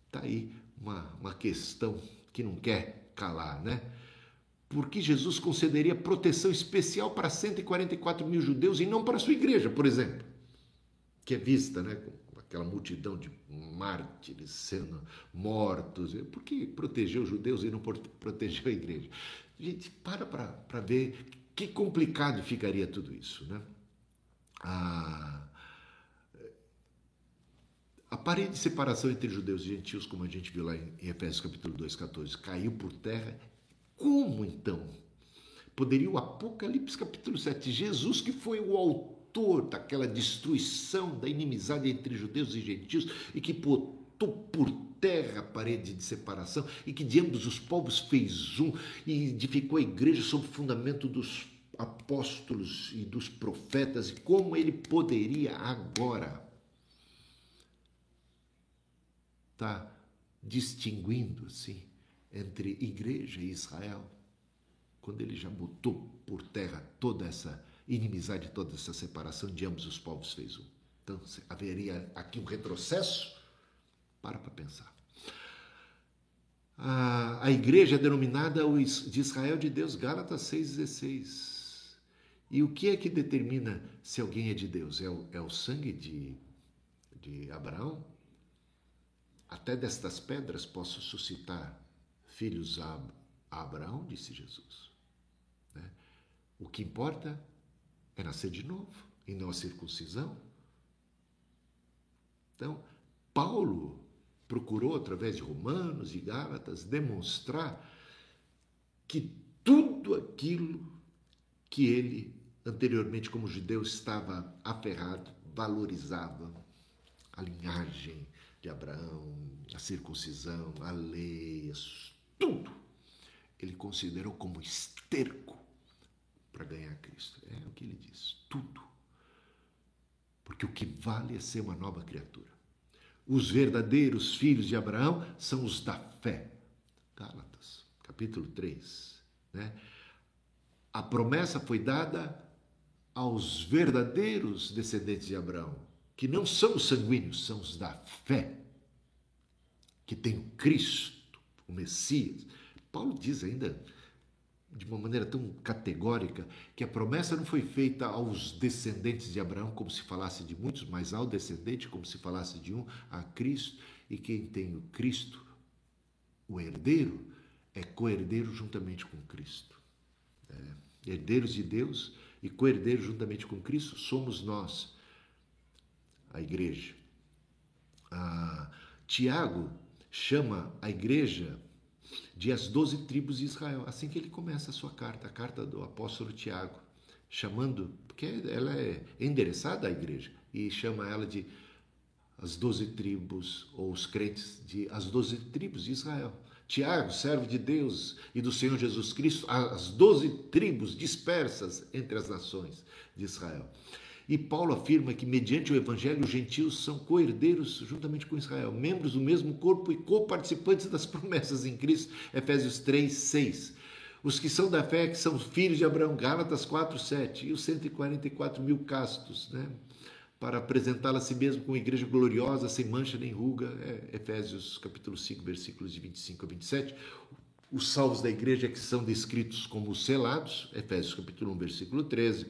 A: Está aí uma, uma questão que não quer calar, né? Porque Jesus concederia proteção especial para 144 mil judeus e não para a sua igreja, por exemplo, que é vista, né? Com aquela multidão de mártires sendo mortos. Por que protegeu os judeus e não protegeu a igreja? Gente, para para ver que complicado ficaria tudo isso, né? Ah, a parede de separação entre judeus e gentios, como a gente viu lá em Efésios capítulo 2, 14, caiu por terra. Como então? Poderia o Apocalipse capítulo 7, Jesus que foi o autor daquela destruição da inimizade entre judeus e gentios e que botou por terra a parede de separação e que de ambos os povos fez um e edificou a igreja sob o fundamento dos apóstolos e dos profetas, e como ele poderia agora está distinguindo assim entre igreja e Israel, quando ele já botou por terra toda essa inimizade, toda essa separação de ambos os povos fez um. Então haveria aqui um retrocesso? Para para pensar. A, a igreja é denominada de Israel de Deus, Gálatas 6,16. E o que é que determina se alguém é de Deus? É o, é o sangue de, de Abraão? Até destas pedras posso suscitar filhos a, Abraão, disse Jesus. Né? O que importa é nascer de novo e não a circuncisão. Então, Paulo procurou, através de Romanos e Gálatas, demonstrar que tudo aquilo que ele, anteriormente como judeu, estava aferrado, valorizava a linhagem, de Abraão, a circuncisão, a lei, tudo, ele considerou como esterco para ganhar Cristo. É o que ele diz, tudo. Porque o que vale é ser uma nova criatura. Os verdadeiros filhos de Abraão são os da fé. Gálatas, capítulo 3. Né? A promessa foi dada aos verdadeiros descendentes de Abraão que não são os sanguíneos, são os da fé, que tem o Cristo, o Messias. Paulo diz ainda, de uma maneira tão categórica, que a promessa não foi feita aos descendentes de Abraão, como se falasse de muitos, mas ao descendente, como se falasse de um, a Cristo. E quem tem o Cristo, o herdeiro, é co-herdeiro juntamente com Cristo. É, herdeiros de Deus e co-herdeiros juntamente com Cristo somos nós a igreja. Ah, Tiago chama a igreja de as doze tribos de Israel, assim que ele começa a sua carta, a carta do apóstolo Tiago, chamando, porque ela é endereçada à igreja, e chama ela de as doze tribos, ou os crentes de as doze tribos de Israel. Tiago, servo de Deus e do Senhor Jesus Cristo, as doze tribos dispersas entre as nações de Israel. E Paulo afirma que, mediante o Evangelho, os gentios são co-herdeiros juntamente com Israel, membros do mesmo corpo e co-participantes das promessas em Cristo. Efésios 3, 6. Os que são da fé, que são filhos de Abraão, Gálatas 4, 7. E os 144 mil castos, né? Para apresentá-la a si mesmo como igreja gloriosa, sem mancha nem ruga, é Efésios capítulo 5, versículos de 25 a 27. Os salvos da igreja que são descritos como selados, Efésios capítulo 1, versículo 13,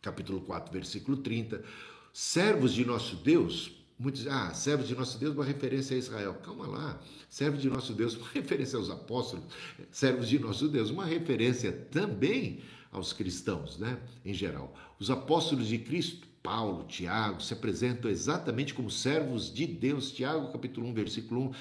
A: capítulo 4, versículo 30. Servos de nosso Deus, muitos, ah, servos de nosso Deus, uma referência a Israel. Calma lá, servos de nosso Deus, uma referência aos apóstolos, servos de nosso Deus, uma referência também aos cristãos, né, em geral. Os apóstolos de Cristo Paulo, Tiago, se apresentam exatamente como servos de Deus. Tiago, capítulo 1, versículo 1,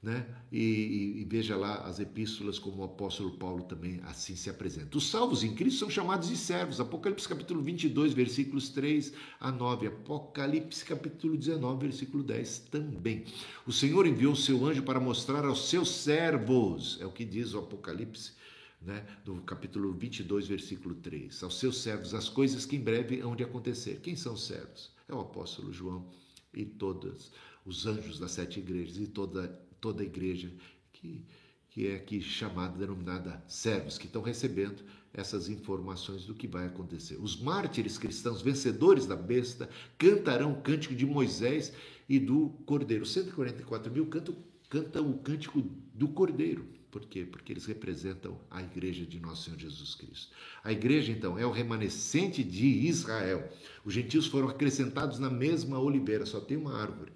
A: né? E, e, e, veja lá as epístolas como o apóstolo Paulo também assim se apresenta. Os salvos em Cristo são chamados de servos. Apocalipse capítulo 22, versículos 3 a 9. Apocalipse capítulo 19, versículo 10 também. O Senhor enviou o seu anjo para mostrar aos seus servos, é o que diz o Apocalipse né, do capítulo 22, versículo 3, aos seus servos as coisas que em breve hão de acontecer. Quem são os servos? É o apóstolo João e todos os anjos das sete igrejas e toda, toda a igreja que, que é aqui chamada, denominada servos, que estão recebendo essas informações do que vai acontecer. Os mártires cristãos, vencedores da besta, cantarão o cântico de Moisés e do Cordeiro. 144 mil cantam, cantam o cântico do Cordeiro. Por quê? Porque eles representam a igreja de nosso Senhor Jesus Cristo. A igreja, então, é o remanescente de Israel. Os gentios foram acrescentados na mesma oliveira, só tem uma árvore,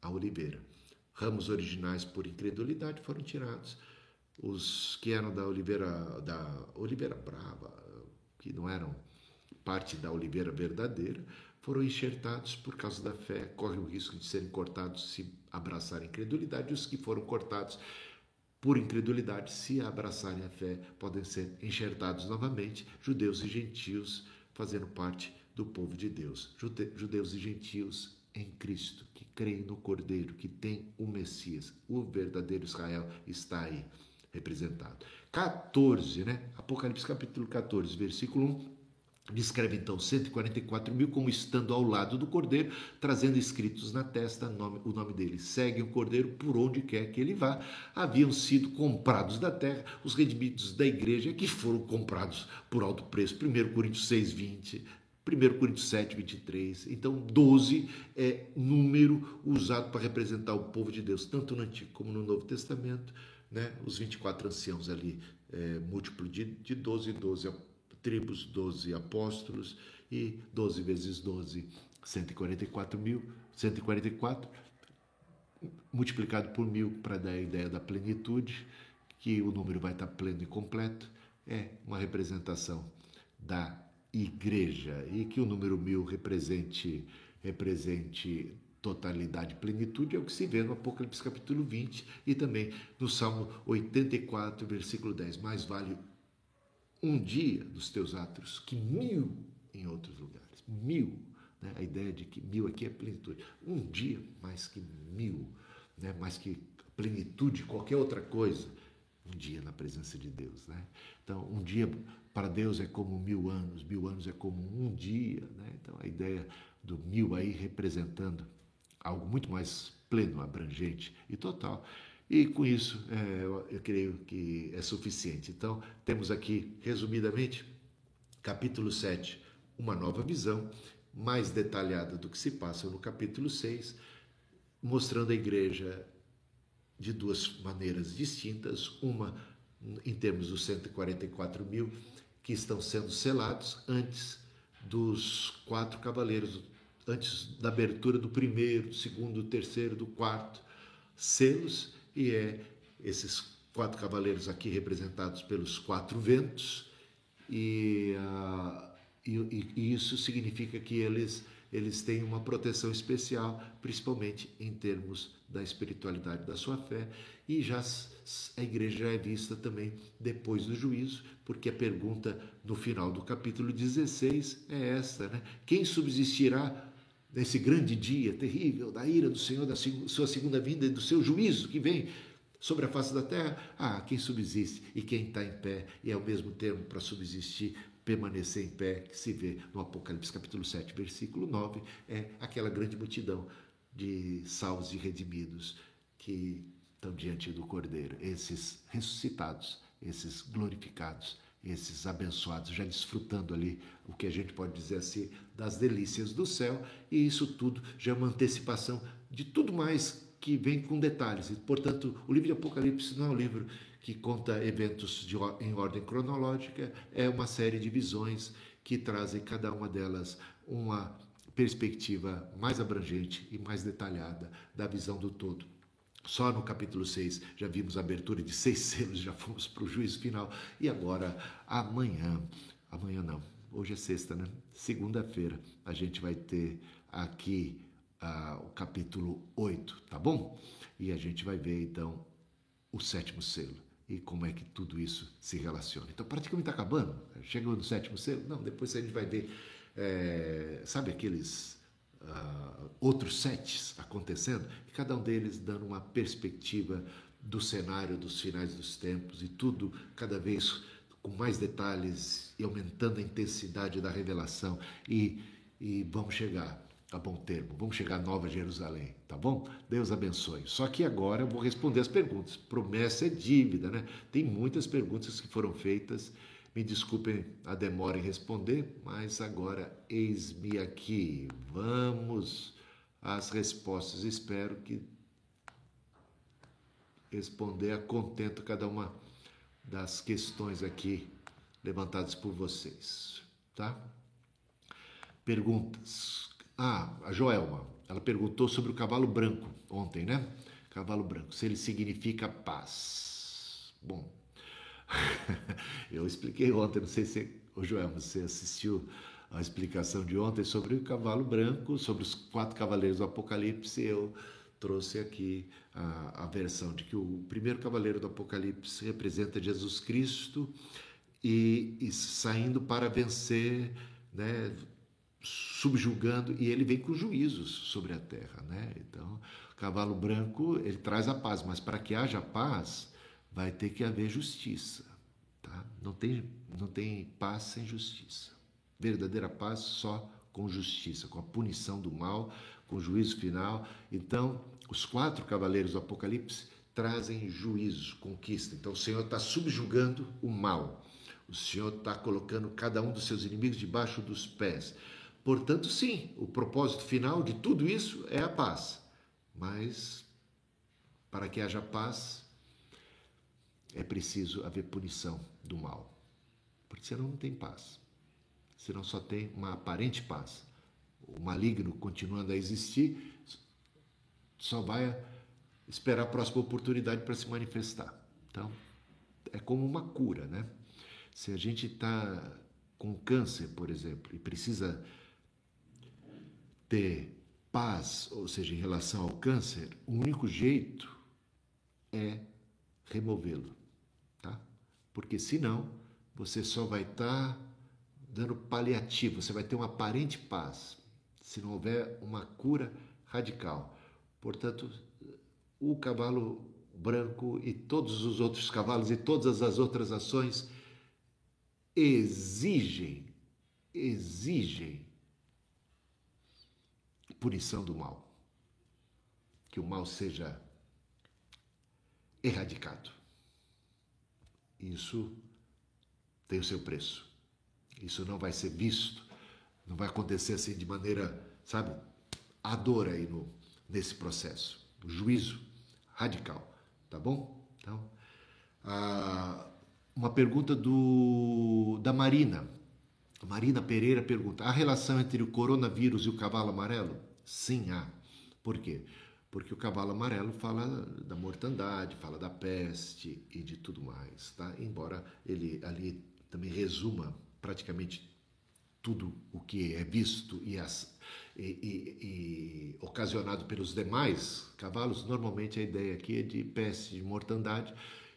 A: a oliveira. Ramos originais por incredulidade foram tirados. Os que eram da oliveira, da oliveira brava, que não eram parte da oliveira verdadeira, foram enxertados por causa da fé, correm o risco de serem cortados se abraçarem incredulidade. Os que foram cortados por incredulidade, se abraçarem a fé, podem ser enxertados novamente, judeus e gentios fazendo parte do povo de Deus. Judeus e gentios em Cristo, que creem no Cordeiro, que tem o Messias, o verdadeiro Israel está aí representado. 14, né? Apocalipse capítulo 14, versículo 1 Descreve então 144 mil como estando ao lado do cordeiro, trazendo escritos na testa nome, o nome dele. Seguem o cordeiro por onde quer que ele vá. Haviam sido comprados da terra os redimidos da igreja que foram comprados por alto preço. 1 Coríntios 6, 20. 1 Coríntios 7, 23. Então, 12 é número usado para representar o povo de Deus, tanto no Antigo como no Novo Testamento. Né? Os 24 anciãos ali, é, múltiplo de, de 12, 12 tribos, 12 apóstolos e 12 vezes 12, 144 mil, 144 multiplicado por mil para dar a ideia da plenitude, que o número vai estar pleno e completo, é uma representação da igreja e que o número mil represente represente totalidade, plenitude, é o que se vê no Apocalipse capítulo 20 e também no Salmo 84, versículo 10. Mais vale um dia dos teus atos que mil em outros lugares. Mil. Né? A ideia de que mil aqui é plenitude. Um dia mais que mil, né? mais que plenitude, qualquer outra coisa. Um dia na presença de Deus. Né? Então, um dia para Deus é como mil anos, mil anos é como um dia. Né? Então, a ideia do mil aí representando algo muito mais pleno, abrangente e total. E com isso, é, eu, eu creio que é suficiente. Então, temos aqui, resumidamente, capítulo 7, uma nova visão, mais detalhada do que se passa no capítulo 6, mostrando a igreja de duas maneiras distintas. Uma, em termos dos 144 mil que estão sendo selados antes dos quatro cavaleiros, antes da abertura do primeiro, do segundo, do terceiro, do quarto selos e é esses quatro cavaleiros aqui representados pelos quatro ventos, e, uh, e, e, isso significa que eles, eles têm uma proteção especial, principalmente em termos da espiritualidade da sua fé, e já a igreja já é vista também depois do juízo, porque a pergunta no final do capítulo 16 é esta, né? Quem subsistirá nesse grande dia terrível da ira do Senhor, da sua segunda vinda e do seu juízo que vem sobre a face da terra, ah, quem subsiste e quem está em pé, e é o mesmo termo para subsistir, permanecer em pé, que se vê no Apocalipse capítulo 7, versículo 9, é aquela grande multidão de salvos e redimidos que estão diante do Cordeiro, esses ressuscitados, esses glorificados, esses abençoados, já desfrutando ali o que a gente pode dizer assim, das delícias do céu, e isso tudo já é uma antecipação de tudo mais que vem com detalhes. E, portanto, o livro de Apocalipse não é um livro que conta eventos de, em ordem cronológica, é uma série de visões que trazem cada uma delas uma perspectiva mais abrangente e mais detalhada da visão do todo. Só no capítulo 6 já vimos a abertura de seis selos, já fomos para o juízo final. E agora, amanhã, amanhã não, hoje é sexta, né? Segunda-feira, a gente vai ter aqui uh, o capítulo 8, tá bom? E a gente vai ver então o sétimo selo e como é que tudo isso se relaciona. Então, praticamente está acabando. Chegou no sétimo selo? Não, depois a gente vai ver, é, sabe aqueles uh, outros sets acontecendo, e cada um deles dando uma perspectiva do cenário dos finais dos tempos e tudo cada vez com mais detalhes e aumentando a intensidade da revelação e, e vamos chegar a bom termo, vamos chegar a Nova Jerusalém, tá bom? Deus abençoe. Só que agora eu vou responder as perguntas. Promessa é dívida, né? Tem muitas perguntas que foram feitas me desculpem a demora em responder, mas agora eis-me aqui. Vamos às respostas. Espero que responder a contento cada uma das questões aqui levantadas por vocês, tá? Perguntas. Ah, a Joelma, ela perguntou sobre o cavalo branco ontem, né? Cavalo branco, se ele significa paz. Bom, Eu expliquei ontem, não sei se o Joel, você assistiu a explicação de ontem sobre o cavalo branco, sobre os quatro cavaleiros do Apocalipse. Eu trouxe aqui a, a versão de que o primeiro cavaleiro do Apocalipse representa Jesus Cristo e, e saindo para vencer, né, subjugando, e ele vem com juízos sobre a terra. Né? Então, o cavalo branco ele traz a paz, mas para que haja paz vai ter que haver justiça. Tá? Não, tem, não tem paz sem justiça. Verdadeira paz só com justiça, com a punição do mal, com o juízo final. Então, os quatro cavaleiros do Apocalipse trazem juízo, conquista. Então, o Senhor está subjugando o mal. O Senhor está colocando cada um dos seus inimigos debaixo dos pés. Portanto, sim, o propósito final de tudo isso é a paz. Mas, para que haja paz, é preciso haver punição do mal. Porque senão não tem paz. Senão só tem uma aparente paz. O maligno continuando a existir só vai esperar a próxima oportunidade para se manifestar. Então, é como uma cura, né? Se a gente está com câncer, por exemplo, e precisa ter paz, ou seja, em relação ao câncer, o único jeito é removê-lo porque senão você só vai estar tá dando paliativo, você vai ter uma aparente paz, se não houver uma cura radical. Portanto, o cavalo branco e todos os outros cavalos e todas as outras ações exigem, exigem punição do mal. Que o mal seja erradicado. Isso tem o seu preço. Isso não vai ser visto, não vai acontecer assim de maneira, sabe, a dor aí no, nesse processo. O juízo radical, tá bom? Então, ah, uma pergunta do, da Marina. Marina Pereira pergunta: há relação entre o coronavírus e o cavalo amarelo? Sim, há. Por quê? Porque o cavalo amarelo fala da mortandade, fala da peste e de tudo mais, tá? Embora ele ali também resuma praticamente tudo o que é visto e, as, e, e, e, ocasionado pelos demais cavalos, normalmente a ideia aqui é de peste, de mortandade,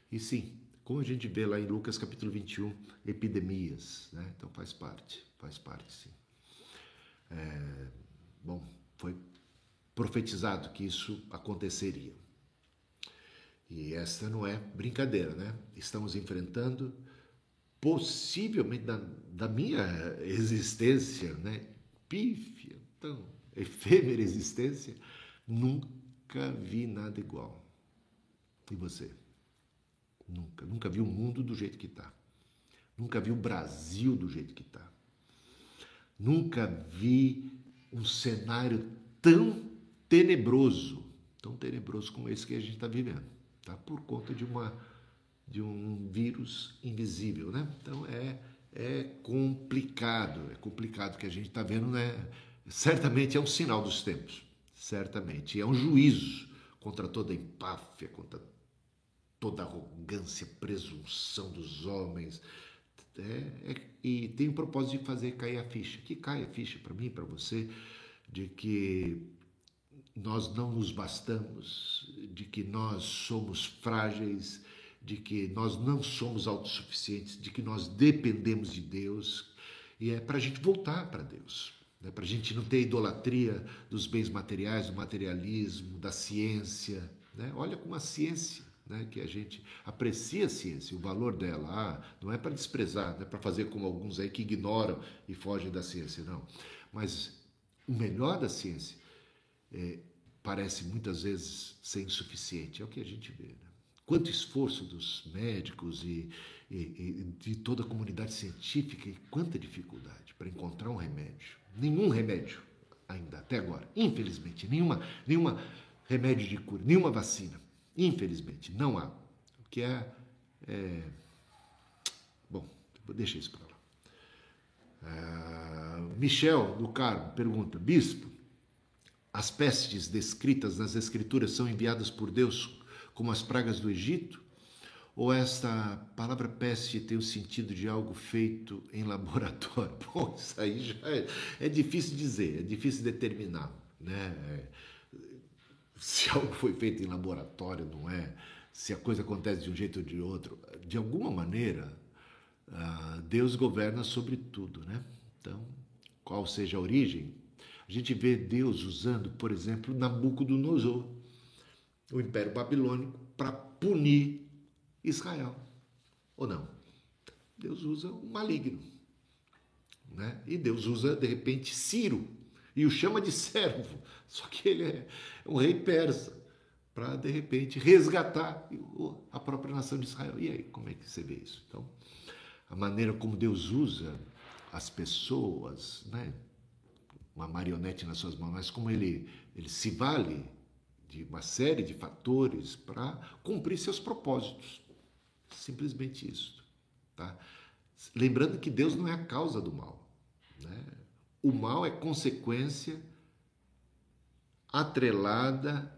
A: e sim, como a gente vê lá em Lucas capítulo 21, epidemias, né? Então faz parte, faz parte sim. É, bom, Foi profetizado que isso aconteceria. E esta não é brincadeira, né? Estamos enfrentando, possivelmente da, da minha existência, né? Pífia, tão efêmera existência, nunca vi nada igual. E você? Nunca. Nunca vi o mundo do jeito que está. Nunca vi o Brasil do jeito que está. Nunca vi um cenário tão tenebroso, tão tenebroso como esse que a gente está vivendo, tá? Por conta de uma de um vírus invisível, né? Então é é complicado, é complicado que a gente está vendo, né? Certamente é um sinal dos tempos, certamente é um juízo contra toda empáfia, contra toda arrogância, presunção dos homens. É, é, e tem o propósito de fazer cair a ficha, que caia a ficha para mim, para você, de que nós não nos bastamos, de que nós somos frágeis, de que nós não somos autossuficientes, de que nós dependemos de Deus, e é para a gente voltar para Deus, né? para a gente não ter idolatria dos bens materiais, do materialismo, da ciência. Né? Olha como a ciência, né? que a gente aprecia a ciência, o valor dela, ah, não é para desprezar, não é para fazer como alguns aí que ignoram e fogem da ciência, não. Mas o melhor da ciência é, parece muitas vezes ser insuficiente. É o que a gente vê. Né? Quanto esforço dos médicos e, e, e, de toda a comunidade científica e quanta dificuldade para encontrar um remédio. Nenhum remédio ainda, até agora. Infelizmente, nenhuma, nenhuma remédio de cura, nenhuma vacina. Infelizmente, não há. O que é. é... Bom, deixa isso para lá. Ah, Michel do Carmo pergunta: Bispo, as pestes descritas nas Escrituras são enviadas por Deus como as pragas do Egito? Ou esta palavra peste tem o sentido de algo feito em laboratório? Bom, isso aí já é, é difícil dizer, é difícil determinar, né? Se algo foi feito em laboratório, não é? Se a coisa acontece de um jeito ou de outro, de alguma maneira, ah, Deus governa sobre tudo, né? Então, qual seja a origem, a gente vê Deus usando, por exemplo, Nabucodonosor, o Império Babilônico, para punir Israel. Ou não? Deus usa o maligno. Né? E Deus usa, de repente, Ciro e o chama de servo. Só que ele é um rei persa para, de repente, resgatar a própria nação de Israel. E aí, como é que você vê isso? Então, a maneira como Deus usa as pessoas, né? Uma marionete nas suas mãos, mas como ele, ele se vale de uma série de fatores para cumprir seus propósitos. Simplesmente isso. Tá? Lembrando que Deus não é a causa do mal. Né? O mal é consequência atrelada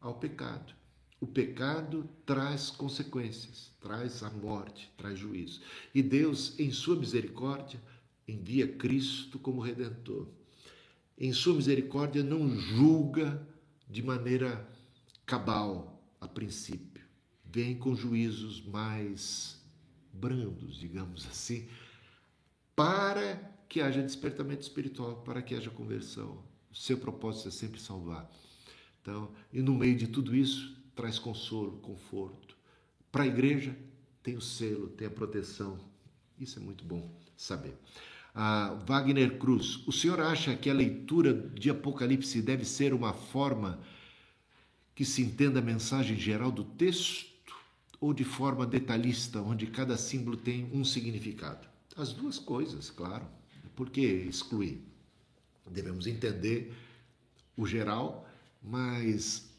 A: ao pecado. O pecado traz consequências, traz a morte, traz juízo. E Deus, em sua misericórdia, envia Cristo como redentor em sua misericórdia, não julga de maneira cabal a princípio. Vem com juízos mais brandos, digamos assim, para que haja despertamento espiritual, para que haja conversão. O seu propósito é sempre salvar. Então, e no meio de tudo isso, traz consolo, conforto. Para a igreja, tem o selo, tem a proteção. Isso é muito bom saber a Wagner Cruz. O senhor acha que a leitura de Apocalipse deve ser uma forma que se entenda a mensagem geral do texto ou de forma detalhista, onde cada símbolo tem um significado? As duas coisas, claro. Por que excluir? Devemos entender o geral, mas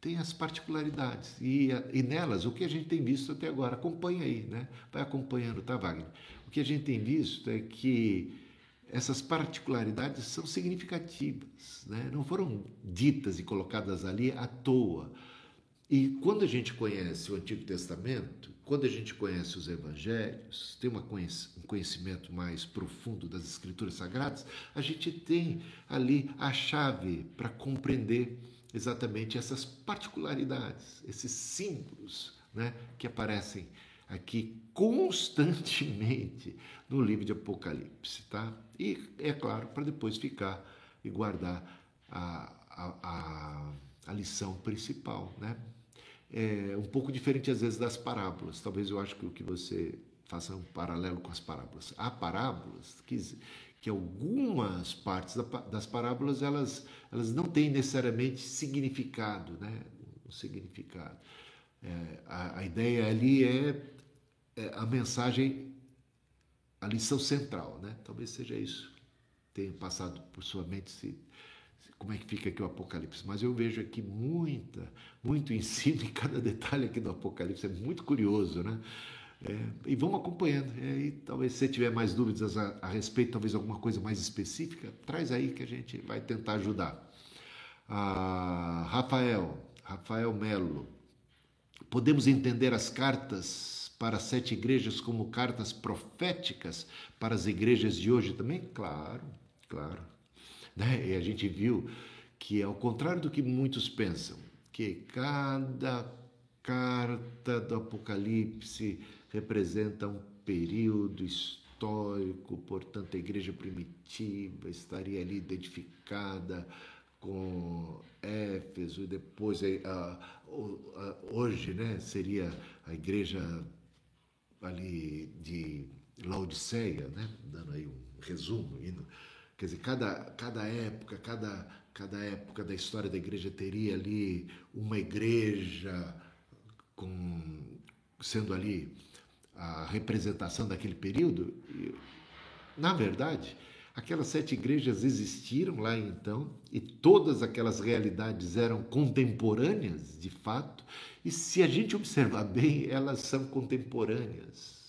A: tem as particularidades e, e nelas o que a gente tem visto até agora. Acompanha aí, né? Vai acompanhando, tá, Wagner? Que a gente tem visto é que essas particularidades são significativas, né? não foram ditas e colocadas ali à toa. E quando a gente conhece o Antigo Testamento, quando a gente conhece os Evangelhos, tem uma, um conhecimento mais profundo das Escrituras Sagradas, a gente tem ali a chave para compreender exatamente essas particularidades, esses símbolos né, que aparecem aqui constantemente no livro de Apocalipse, tá? E é claro, para depois ficar e guardar a, a, a, a lição principal, né? É um pouco diferente às vezes das parábolas. Talvez eu acho que o que você faça um paralelo com as parábolas. Há parábolas que, que algumas partes das parábolas elas, elas não têm necessariamente significado, né? Um significado. É, a, a, ideia ali é, a mensagem, a lição central, né? Talvez seja isso. Tenha passado por sua mente se, se, como é que fica aqui o Apocalipse. Mas eu vejo aqui muita, muito ensino em cada detalhe aqui do Apocalipse. É muito curioso, né? É, e vamos acompanhando. E talvez se você tiver mais dúvidas a, a, respeito, talvez alguma coisa mais específica, traz aí que a gente vai tentar ajudar. Ah, Rafael, Rafael Melo, podemos entender as cartas para as sete igrejas como cartas proféticas para as igrejas de hoje também? Claro, claro. Né? E a gente viu que, ao contrário do que muitos pensam, que cada carta do Apocalipse representa um período histórico, portanto, a igreja primitiva estaria ali identificada com Éfeso e depois a, a, hoje, né, seria a igreja ali de Laodiceia, né, dando aí um resumo, quer dizer, cada, cada época, cada, cada época da história da igreja teria ali uma igreja com sendo ali a representação daquele período, na verdade, aquelas sete igrejas existiram lá então e todas aquelas realidades eram contemporâneas, de fato, e se a gente observar bem, elas são contemporâneas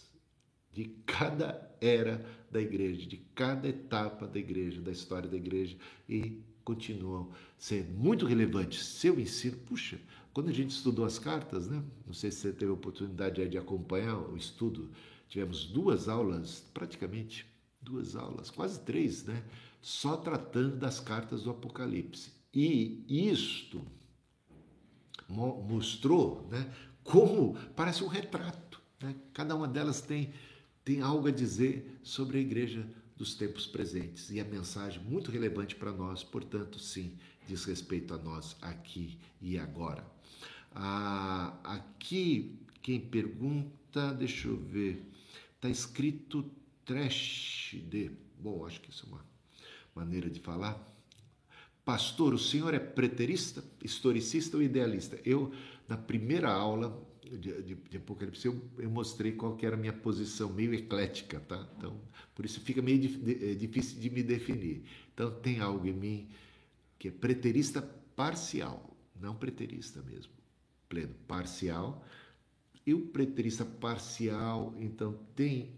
A: de cada era da igreja, de cada etapa da igreja, da história da igreja e continuam sendo muito relevantes. Seu ensino, puxa, quando a gente estudou as cartas, né? não sei se você teve a oportunidade de acompanhar o estudo, tivemos duas aulas, praticamente duas aulas, quase três, né? só tratando das cartas do Apocalipse. E isto mostrou né, como parece um retrato. Né? Cada uma delas tem, tem algo a dizer sobre a igreja dos tempos presentes. E a mensagem muito relevante para nós, portanto, sim, diz respeito a nós aqui e agora. Ah, aqui, quem pergunta, deixa eu ver, está escrito trash de. Bom, acho que isso é uma maneira de falar. Pastor, o senhor é preterista, historicista ou idealista? Eu, na primeira aula de, de, de Apocalipse, eu, eu, mostrei qual que era a minha posição, meio eclética, tá? Então, por isso fica meio é difícil de me definir. Então, tem algo em mim que é preterista parcial, não preterista mesmo pleno parcial. E o preterista parcial, então, tem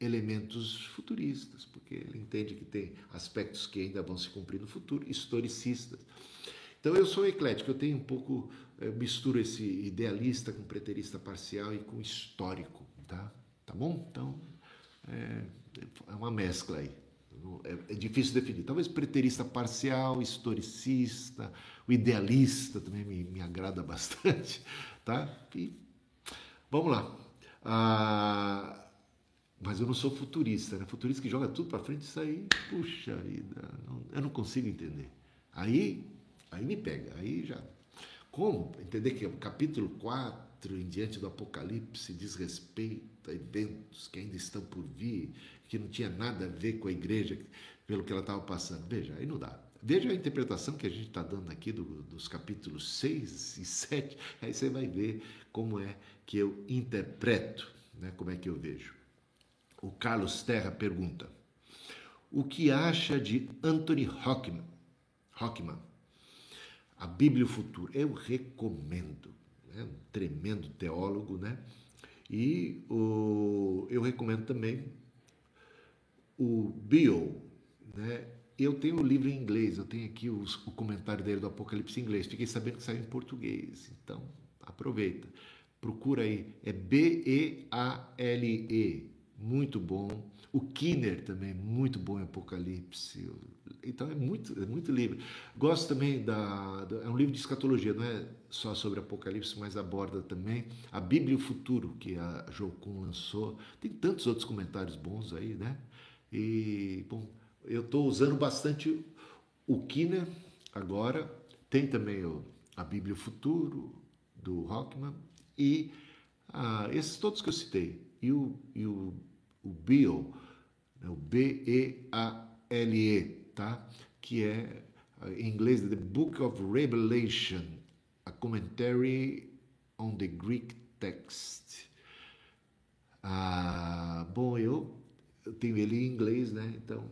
A: elementos futuristas, porque ele entende que tem aspectos que ainda vão se cumprir no futuro, historicistas. Então eu sou eclético, eu tenho um pouco, eu misturo esse idealista com preterista parcial e com histórico, tá? Tá bom? Então é, é uma mescla aí. É, é difícil definir. Talvez preterista parcial, historicista, o idealista também me, me agrada bastante, tá? E vamos lá. Ah, mas eu não sou futurista, né? Futurista que joga tudo para frente, isso aí, puxa vida, não, eu não consigo entender. Aí, aí me pega, aí já. Como entender que o capítulo 4 em diante do Apocalipse diz respeito a eventos que ainda estão por vir, que não tinha nada a ver com a igreja, pelo que ela estava passando? Veja, aí não dá. Veja a interpretação que a gente está dando aqui do, dos capítulos 6 e 7, aí você vai ver como é que eu interpreto, né, como é que eu vejo. O Carlos Terra pergunta: O que acha de Anthony Hockman? Hockman a Bíblia e o Futuro. Eu recomendo, é um tremendo teólogo, né? E o, eu recomendo também o Bill, né? Eu tenho o livro em inglês, eu tenho aqui os, o comentário dele do Apocalipse em inglês. Fiquei sabendo que saiu em português, então aproveita. Procura aí, é B-E-A-L-E, muito bom. O Kinner também, muito bom em Apocalipse. Então é muito, é muito livro. Gosto também da, da, É um livro de escatologia, não é só sobre Apocalipse, mas aborda também a Bíblia e o Futuro, que a Jocum lançou. Tem tantos outros comentários bons aí, né? E, bom, eu estou usando bastante o Kiner, agora, tem também o, a Bíblia Futuro, do Rockman, e ah, esses todos que eu citei, e o, e o, o né, o B-E-A-L-E, tá? que é, em inglês, The Book of Revelation, a Commentary on the Greek Text. Ah, bom, eu, eu tenho ele em inglês, né? Então,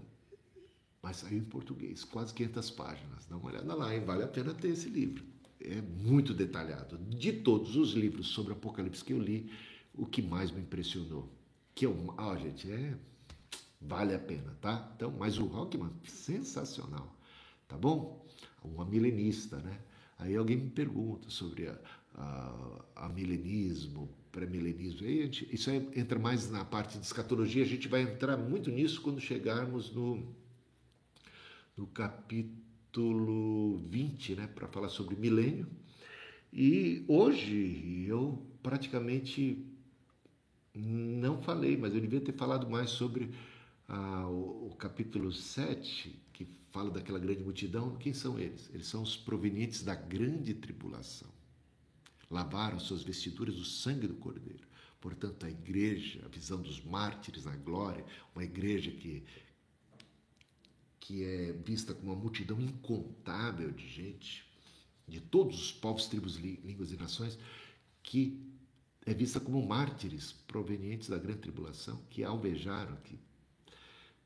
A: mas saiu em português, quase 500 páginas. Dá uma olhada lá, hein? vale a pena ter esse livro. É muito detalhado. De todos os livros sobre Apocalipse que eu li, o que mais me impressionou, que eu, ah, gente, é vale a pena, tá? Então, mas o Rockman, sensacional, tá bom? Uma milenista, né? Aí alguém me pergunta sobre a, a, a milenismo, pré-milenismo. Isso aí entra mais na parte de escatologia, a gente vai entrar muito nisso quando chegarmos no no capítulo 20, né, para falar sobre milênio. E hoje eu praticamente não falei, mas eu devia ter falado mais sobre ah, o, o, capítulo 7, que fala daquela grande multidão. Quem são eles? Eles são os provenientes da grande tribulação. Lavaram suas vestiduras do sangue do Cordeiro. Portanto, a igreja, a visão dos mártires na glória, uma igreja que, que é vista como uma multidão incontável de gente, de todos os povos, tribos, línguas e nações, que é vista como mártires provenientes da grande tribulação, que alvejaram, que,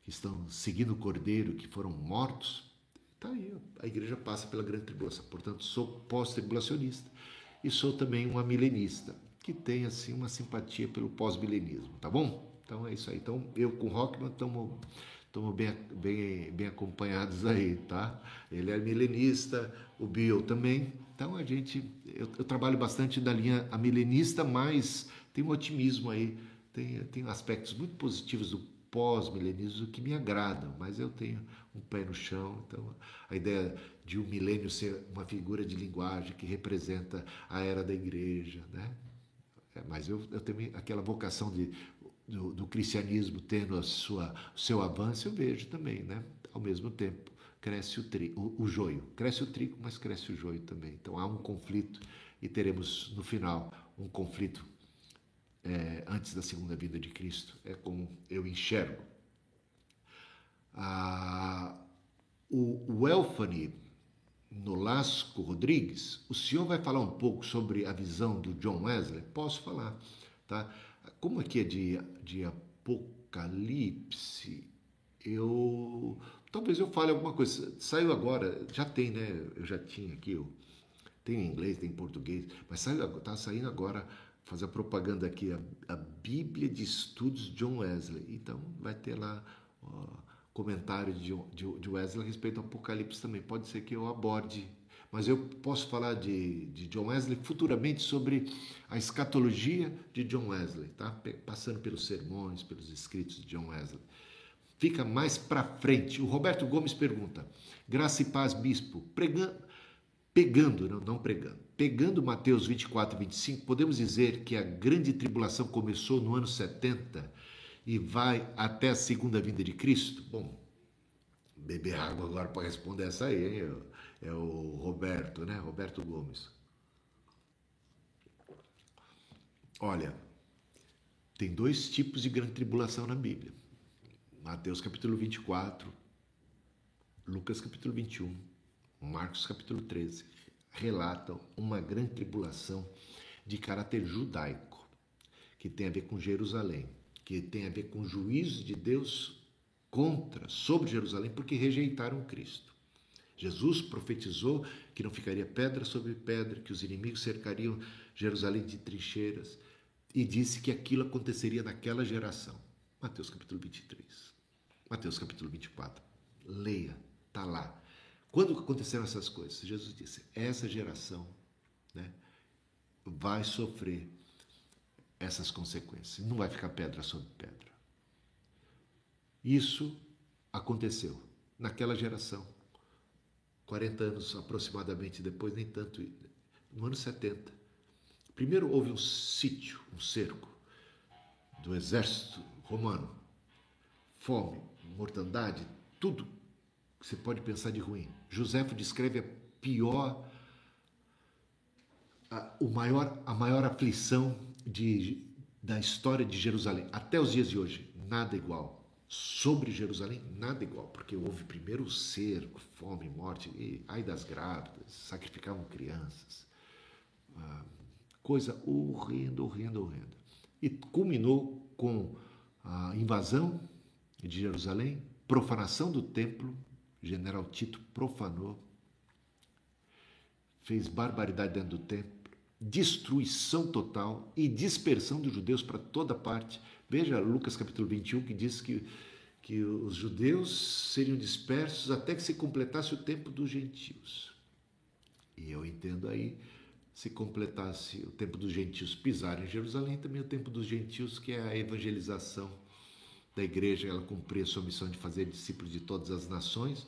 A: que estão seguindo o cordeiro, que foram mortos. Está aí, a igreja passa pela grande tribulação. Portanto, sou pós-tribulacionista e sou também uma milenista, que tem assim uma simpatia pelo pós-milenismo, tá bom? Então é isso aí. Então eu com o Rockman estamos estamos bem, bem, bem acompanhados aí, tá? Ele é milenista, o Bill também. Então a gente, eu, eu trabalho bastante da linha milenista, mas tem um otimismo aí, tem, tem aspectos muito positivos do pós-milenismo que me agradam, mas eu tenho um pé no chão. Então a ideia de um milênio ser uma figura de linguagem que representa a era da igreja, né? É, mas eu, eu tenho aquela vocação de do, do cristianismo tendo a sua, o seu avanço, eu vejo também, né? Ao mesmo tempo, cresce o, tri, o, o joio. Cresce o trigo, mas cresce o joio também. Então há um conflito e teremos no final um conflito é, antes da segunda vinda de Cristo. É como eu enxergo. Ah, o, o Nolasco Rodrigues, o senhor vai falar um pouco sobre a visão do John Wesley? Posso falar, tá? Como aqui é de, de Apocalipse, eu. Talvez eu fale alguma coisa. Saiu agora, já tem, né? Eu já tinha aqui, eu, tem em inglês, tem em português, mas está saindo agora, fazer a propaganda aqui, a, a, Bíblia de Estudos John Wesley. Então, vai ter lá ó, comentário de, de, de Wesley a respeito do Apocalipse também. Pode ser que eu aborde mas eu posso falar de, de John Wesley futuramente sobre a escatologia de John Wesley, tá? Passando pelos sermões, pelos escritos de John Wesley. Fica mais para frente. O Roberto Gomes pergunta: Graça e paz, bispo, pregando, pegando, não, não pregando, pegando Mateus 24 e 25, podemos dizer que a grande tribulação começou no ano 70 e vai até a segunda vinda de Cristo? Bom, beber água agora para responder essa aí, hein? é o Roberto, né? Roberto Gomes. Olha, tem dois tipos de grande tribulação na Bíblia. Mateus capítulo 24, Lucas capítulo 21, Marcos capítulo 13 relatam uma grande tribulação de caráter judaico, que tem a ver com Jerusalém, que tem a ver com o juízo de Deus contra, sobre Jerusalém, porque rejeitaram Cristo. Jesus profetizou que não ficaria pedra sobre pedra, que os inimigos cercariam Jerusalém de trincheiras e disse que aquilo aconteceria naquela geração. Mateus capítulo 23. Mateus capítulo 24. Leia, está lá. Quando aconteceram essas coisas? Jesus disse: essa geração né, vai sofrer essas consequências. Não vai ficar pedra sobre pedra. Isso aconteceu naquela geração. 40 anos aproximadamente depois, nem tanto, no ano 70. Primeiro houve um sítio, um cerco do exército romano, fome, mortandade, tudo que você pode pensar de ruim. Joséfo descreve a pior, a, o maior, a maior aflição de, da história de Jerusalém, até os dias de hoje, nada igual. Sobre Jerusalém, nada igual, porque houve primeiro o cerco, fome, morte, e ai das grávidas, sacrificavam crianças. Ah, coisa horrenda, horrenda, horrenda. E culminou com a invasão de Jerusalém, profanação do templo, general Tito profanou, fez barbaridade dentro do templo, destruição total e dispersão dos judeus para toda parte. Veja Lucas capítulo 21 que diz que, que os judeus seriam dispersos até que se completasse o tempo dos gentios. E eu entendo aí, se completasse o tempo dos gentios pisarem em Jerusalém, também o tempo dos gentios, que é a evangelização da igreja, ela cumprir a sua missão de fazer discípulos de todas as nações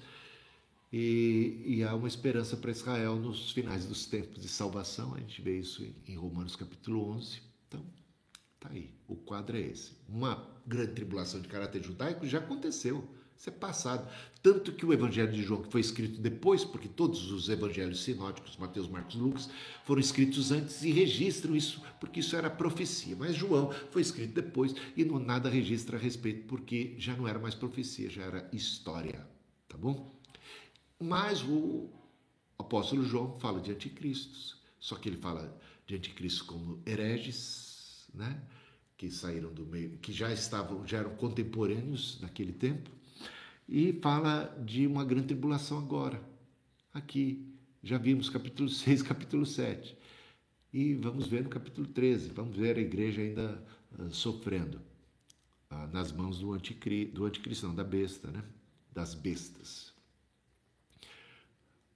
A: e, e há uma esperança para Israel nos finais dos tempos de salvação. A gente vê isso em, Romanos capítulo 11. Então, tá aí. O quadro é esse. Uma grande tribulação de caráter judaico já aconteceu. Isso é passado. Tanto que o Evangelho de João, que foi escrito depois, porque todos os evangelhos sinóticos, Mateus, Marcos, Lucas, foram escritos antes e registram isso, porque isso era profecia. Mas João foi escrito depois e não nada registra a respeito, porque já não era mais profecia, já era história. Tá bom? Mas o apóstolo João fala de anticristos, só que ele fala de anticristos como hereges, né? que saíram do meio, que já estavam, já eram contemporâneos naquele tempo, e fala de uma grande tribulação agora. Aqui, já vimos capítulo 6, capítulo 7. E vamos ver no capítulo 13, vamos ver a igreja ainda uh, sofrendo uh, nas mãos do, anticri, do anticristo, não, da besta, né? das bestas.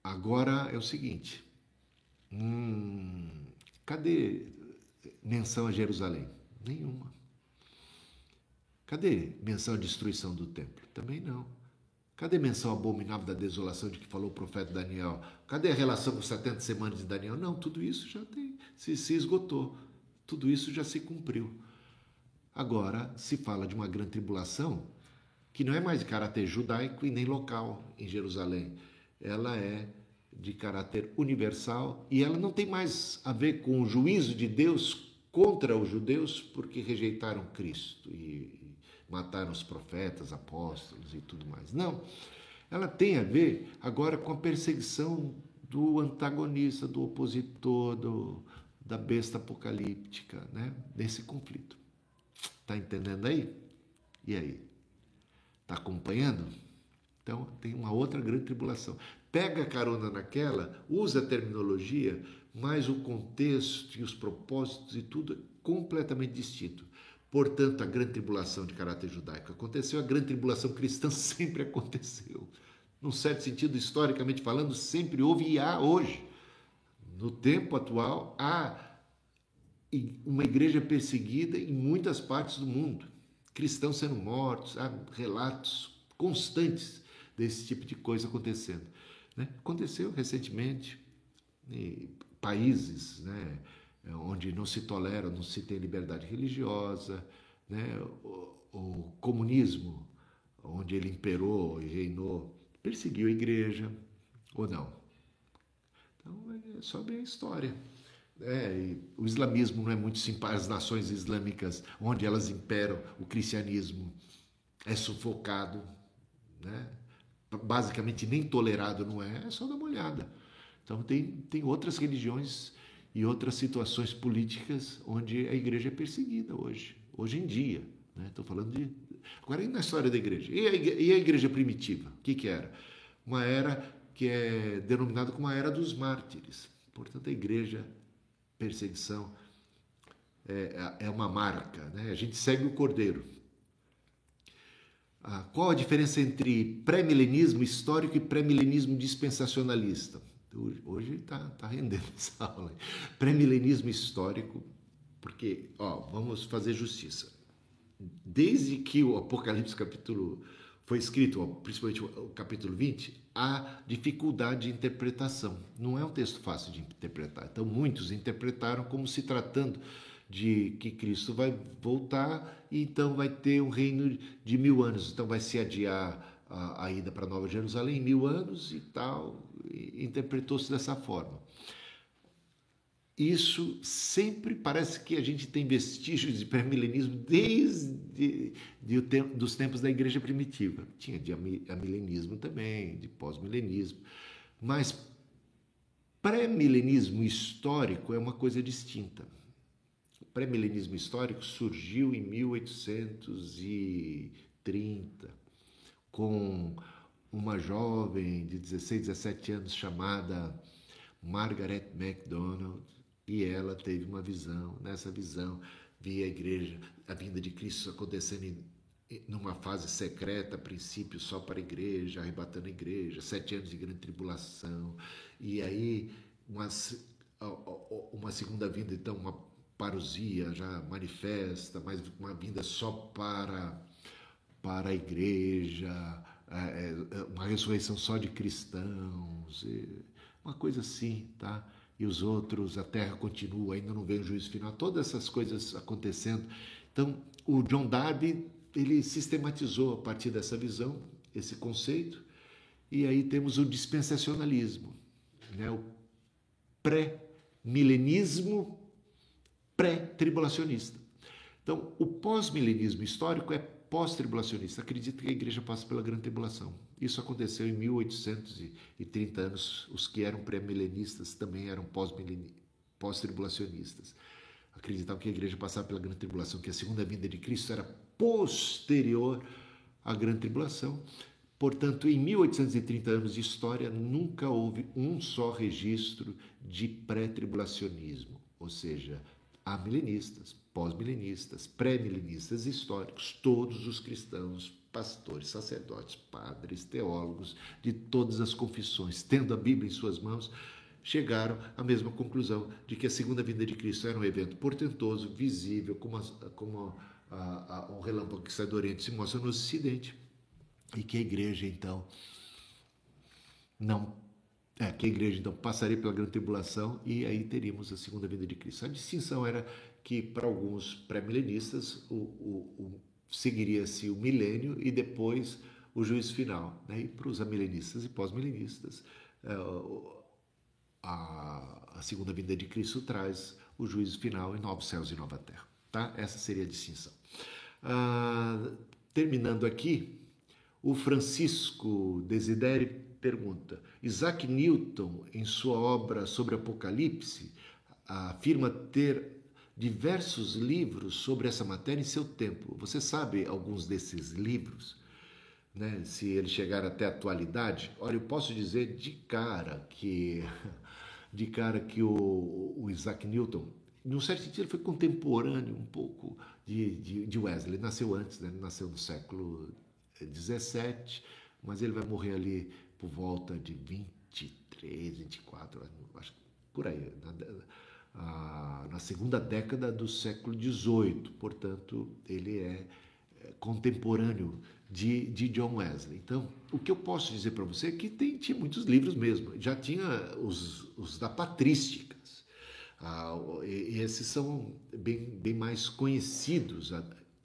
A: Agora é o seguinte: hum, cadê menção a Jerusalém? Nenhuma. Cadê menção à destruição do templo? Também não. Cadê menção abominável da desolação de que falou o profeta Daniel? Cadê a relação com 70 semanas de Daniel? Não, tudo isso já tem, se, se esgotou. Tudo isso já se cumpriu. Agora se fala de uma grande tribulação que não é mais de caráter judaico e nem local em Jerusalém ela é de caráter universal e ela não tem mais a ver com o juízo de Deus contra os judeus porque rejeitaram Cristo e mataram os profetas, apóstolos e tudo mais. Não. Ela tem a ver agora com a perseguição do antagonista, do opositor, do, da besta apocalíptica, né? Desse conflito. Tá entendendo aí? E aí? Tá acompanhando? Então, tem uma outra grande tribulação. Pega carona naquela, usa a terminologia, mas o contexto e os propósitos e tudo é completamente distinto. Portanto, a grande tribulação de caráter judaico aconteceu, a grande tribulação cristã sempre aconteceu. Num certo sentido, historicamente falando, sempre houve e há hoje. No tempo atual, há uma igreja perseguida em muitas partes do mundo. Cristãos sendo mortos, há relatos constantes desse tipo de coisa acontecendo. Né? Aconteceu recentemente em países né, onde não se tolera, não se tem liberdade religiosa, né? o, o comunismo, onde ele imperou e reinou, perseguiu a igreja ou não. Então é só bem a história. É, o islamismo não é muito simpático, as nações islâmicas, onde elas imperam, o cristianismo é sufocado, né? basicamente nem tolerado não é, é só dar uma olhada. Então tem, tem outras religiões e outras situações políticas onde a igreja é perseguida hoje, hoje em dia. Estou né? falando de. Agora, e na história da igreja? E a igreja, e a igreja primitiva? O que, que era? Uma era que é denominada como a era dos mártires. Portanto, a igreja, perseguição, é, é uma marca. Né? A gente segue o cordeiro. Ah, qual a diferença entre pré-milenismo histórico e pré-milenismo dispensacionalista? Hoje está tá rendendo essa aula. Pré-milenismo histórico, porque, ó, vamos fazer justiça. Desde que o Apocalipse capítulo foi escrito, principalmente o capítulo 20, há dificuldade de interpretação. Não é um texto fácil de interpretar. Então, muitos interpretaram como se tratando de que Cristo vai voltar e então vai ter um reino de mil anos. Então vai se adiar a, a ida para Nova Jerusalém, mil anos e tal, interpretou-se dessa forma. Isso sempre parece que a gente tem vestígios de pré-milenismo desde de, de, dos tempos da igreja primitiva. Tinha de amilenismo também, de pós-milenismo, mas pré-milenismo histórico é uma coisa distinta. O pré-milenismo histórico surgiu em 1830 com uma jovem de 16, 17 anos chamada Margaret MacDonald e ela teve uma visão. Nessa visão, via a igreja, a vinda de Cristo acontecendo em, numa fase secreta, a princípio só para a igreja, arrebatando a igreja, sete anos de grande tribulação. E aí, uma, uma segunda vinda, então, uma parousia já manifesta, mas uma vinda só para, para a igreja, é, é, uma ressurreição só de cristãos, uma coisa assim, tá? e os outros, a terra continua, ainda não vem o juízo final, todas essas coisas acontecendo. Então, o John Darby, ele sistematizou a partir dessa visão, esse conceito, e aí temos o dispensacionalismo, né? o pré-milenismo pré-tribulacionista. Então, o pós-milenismo histórico é pós-tribulacionista, acredita que a igreja passa pela grande tribulação. Isso aconteceu em 1830 anos. Os que eram pré-milenistas também eram pós-tribulacionistas. Acreditavam que a igreja passava pela grande tribulação, que a segunda vinda de Cristo era posterior à grande tribulação. Portanto, em 1830 anos de história, nunca houve um só registro de pré-tribulacionismo, ou seja, há milenistas, pós-milenistas, pré-milenistas históricos, todos os cristãos, pastores, sacerdotes, padres, teólogos de todas as confissões, tendo a Bíblia em suas mãos, chegaram à mesma conclusão de que a segunda vinda de Cristo era um evento portentoso, visível, como, a, como a, a, um relâmpago que sai do Oriente se mostra no Ocidente, e que a igreja, então, não é, que a igreja então passaria pela grande tribulação e aí teríamos a segunda vinda de Cristo. A distinção era que para alguns pré-milenistas o, o, o seguiria-se o milênio e depois o juízo final. Né? E para os amilenistas e pós-milenistas, é, a, a, segunda vinda de Cristo traz o juízo final em novos céus e nova terra. Tá? Essa seria a distinção. Ah, terminando aqui, o Francisco Desideri pergunta: Isaac Newton, em sua obra sobre Apocalipse, afirma ter diversos livros sobre essa matéria em seu tempo. Você sabe alguns desses livros? Né? Se eles chegaram até a atualidade? Olha, eu posso dizer de cara que de cara que o, o Isaac Newton, num certo sentido, ele foi contemporâneo um pouco de, de, de Wesley. Ele nasceu antes, né? ele nasceu no século 17, mas ele vai morrer ali por volta de 23, 24, acho por aí. Na, segunda década do século XVIII, portanto, ele é, é contemporâneo de, de, John Wesley. Então, o que eu posso dizer para você é que tem, tinha muitos livros mesmo, já tinha os, os da patrísticas, ah, e, esses são bem, bem mais conhecidos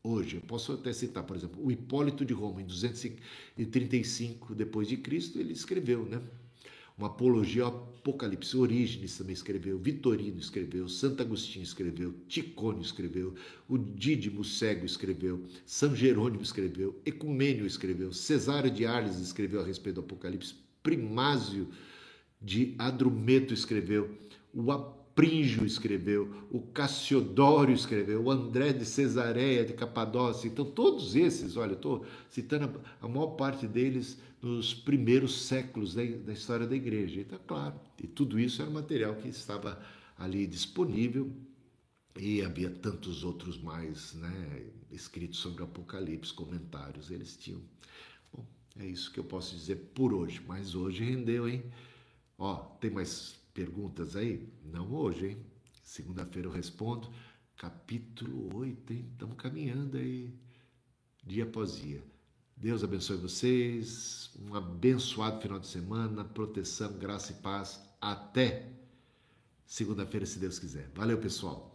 A: hoje. Eu posso até citar, por exemplo, o Hipólito de Roma, em 235 depois de Cristo, ele escreveu, né? Uma apologia ao Apocalipse. Orígenes também escreveu, Vitorino escreveu, Santo Agostinho escreveu, Ticônio escreveu, o Dídimo Cego escreveu, São Jerônimo escreveu, Ecumênio escreveu, Cesário de Arles escreveu a respeito do Apocalipse, Primásio de Adrumeto escreveu, o Príngio escreveu, o Cassiodório escreveu, o André de Cesareia de Capadócia. Então, todos esses, olha, eu estou citando a, maior parte deles nos primeiros séculos da, da história da igreja. Então, claro, e tudo isso era material que estava ali disponível e havia tantos outros mais né, escritos sobre o Apocalipse, comentários, eles tinham. Bom, é isso que eu posso dizer por hoje, mas hoje rendeu, hein? Ó, tem mais perguntas aí? Não hoje, hein? Segunda-feira eu respondo. Capítulo 8, hein? Estamos caminhando aí, dia após dia. Deus abençoe vocês. Um abençoado final de semana, proteção, graça e paz. Até segunda-feira, se Deus quiser. Valeu, pessoal.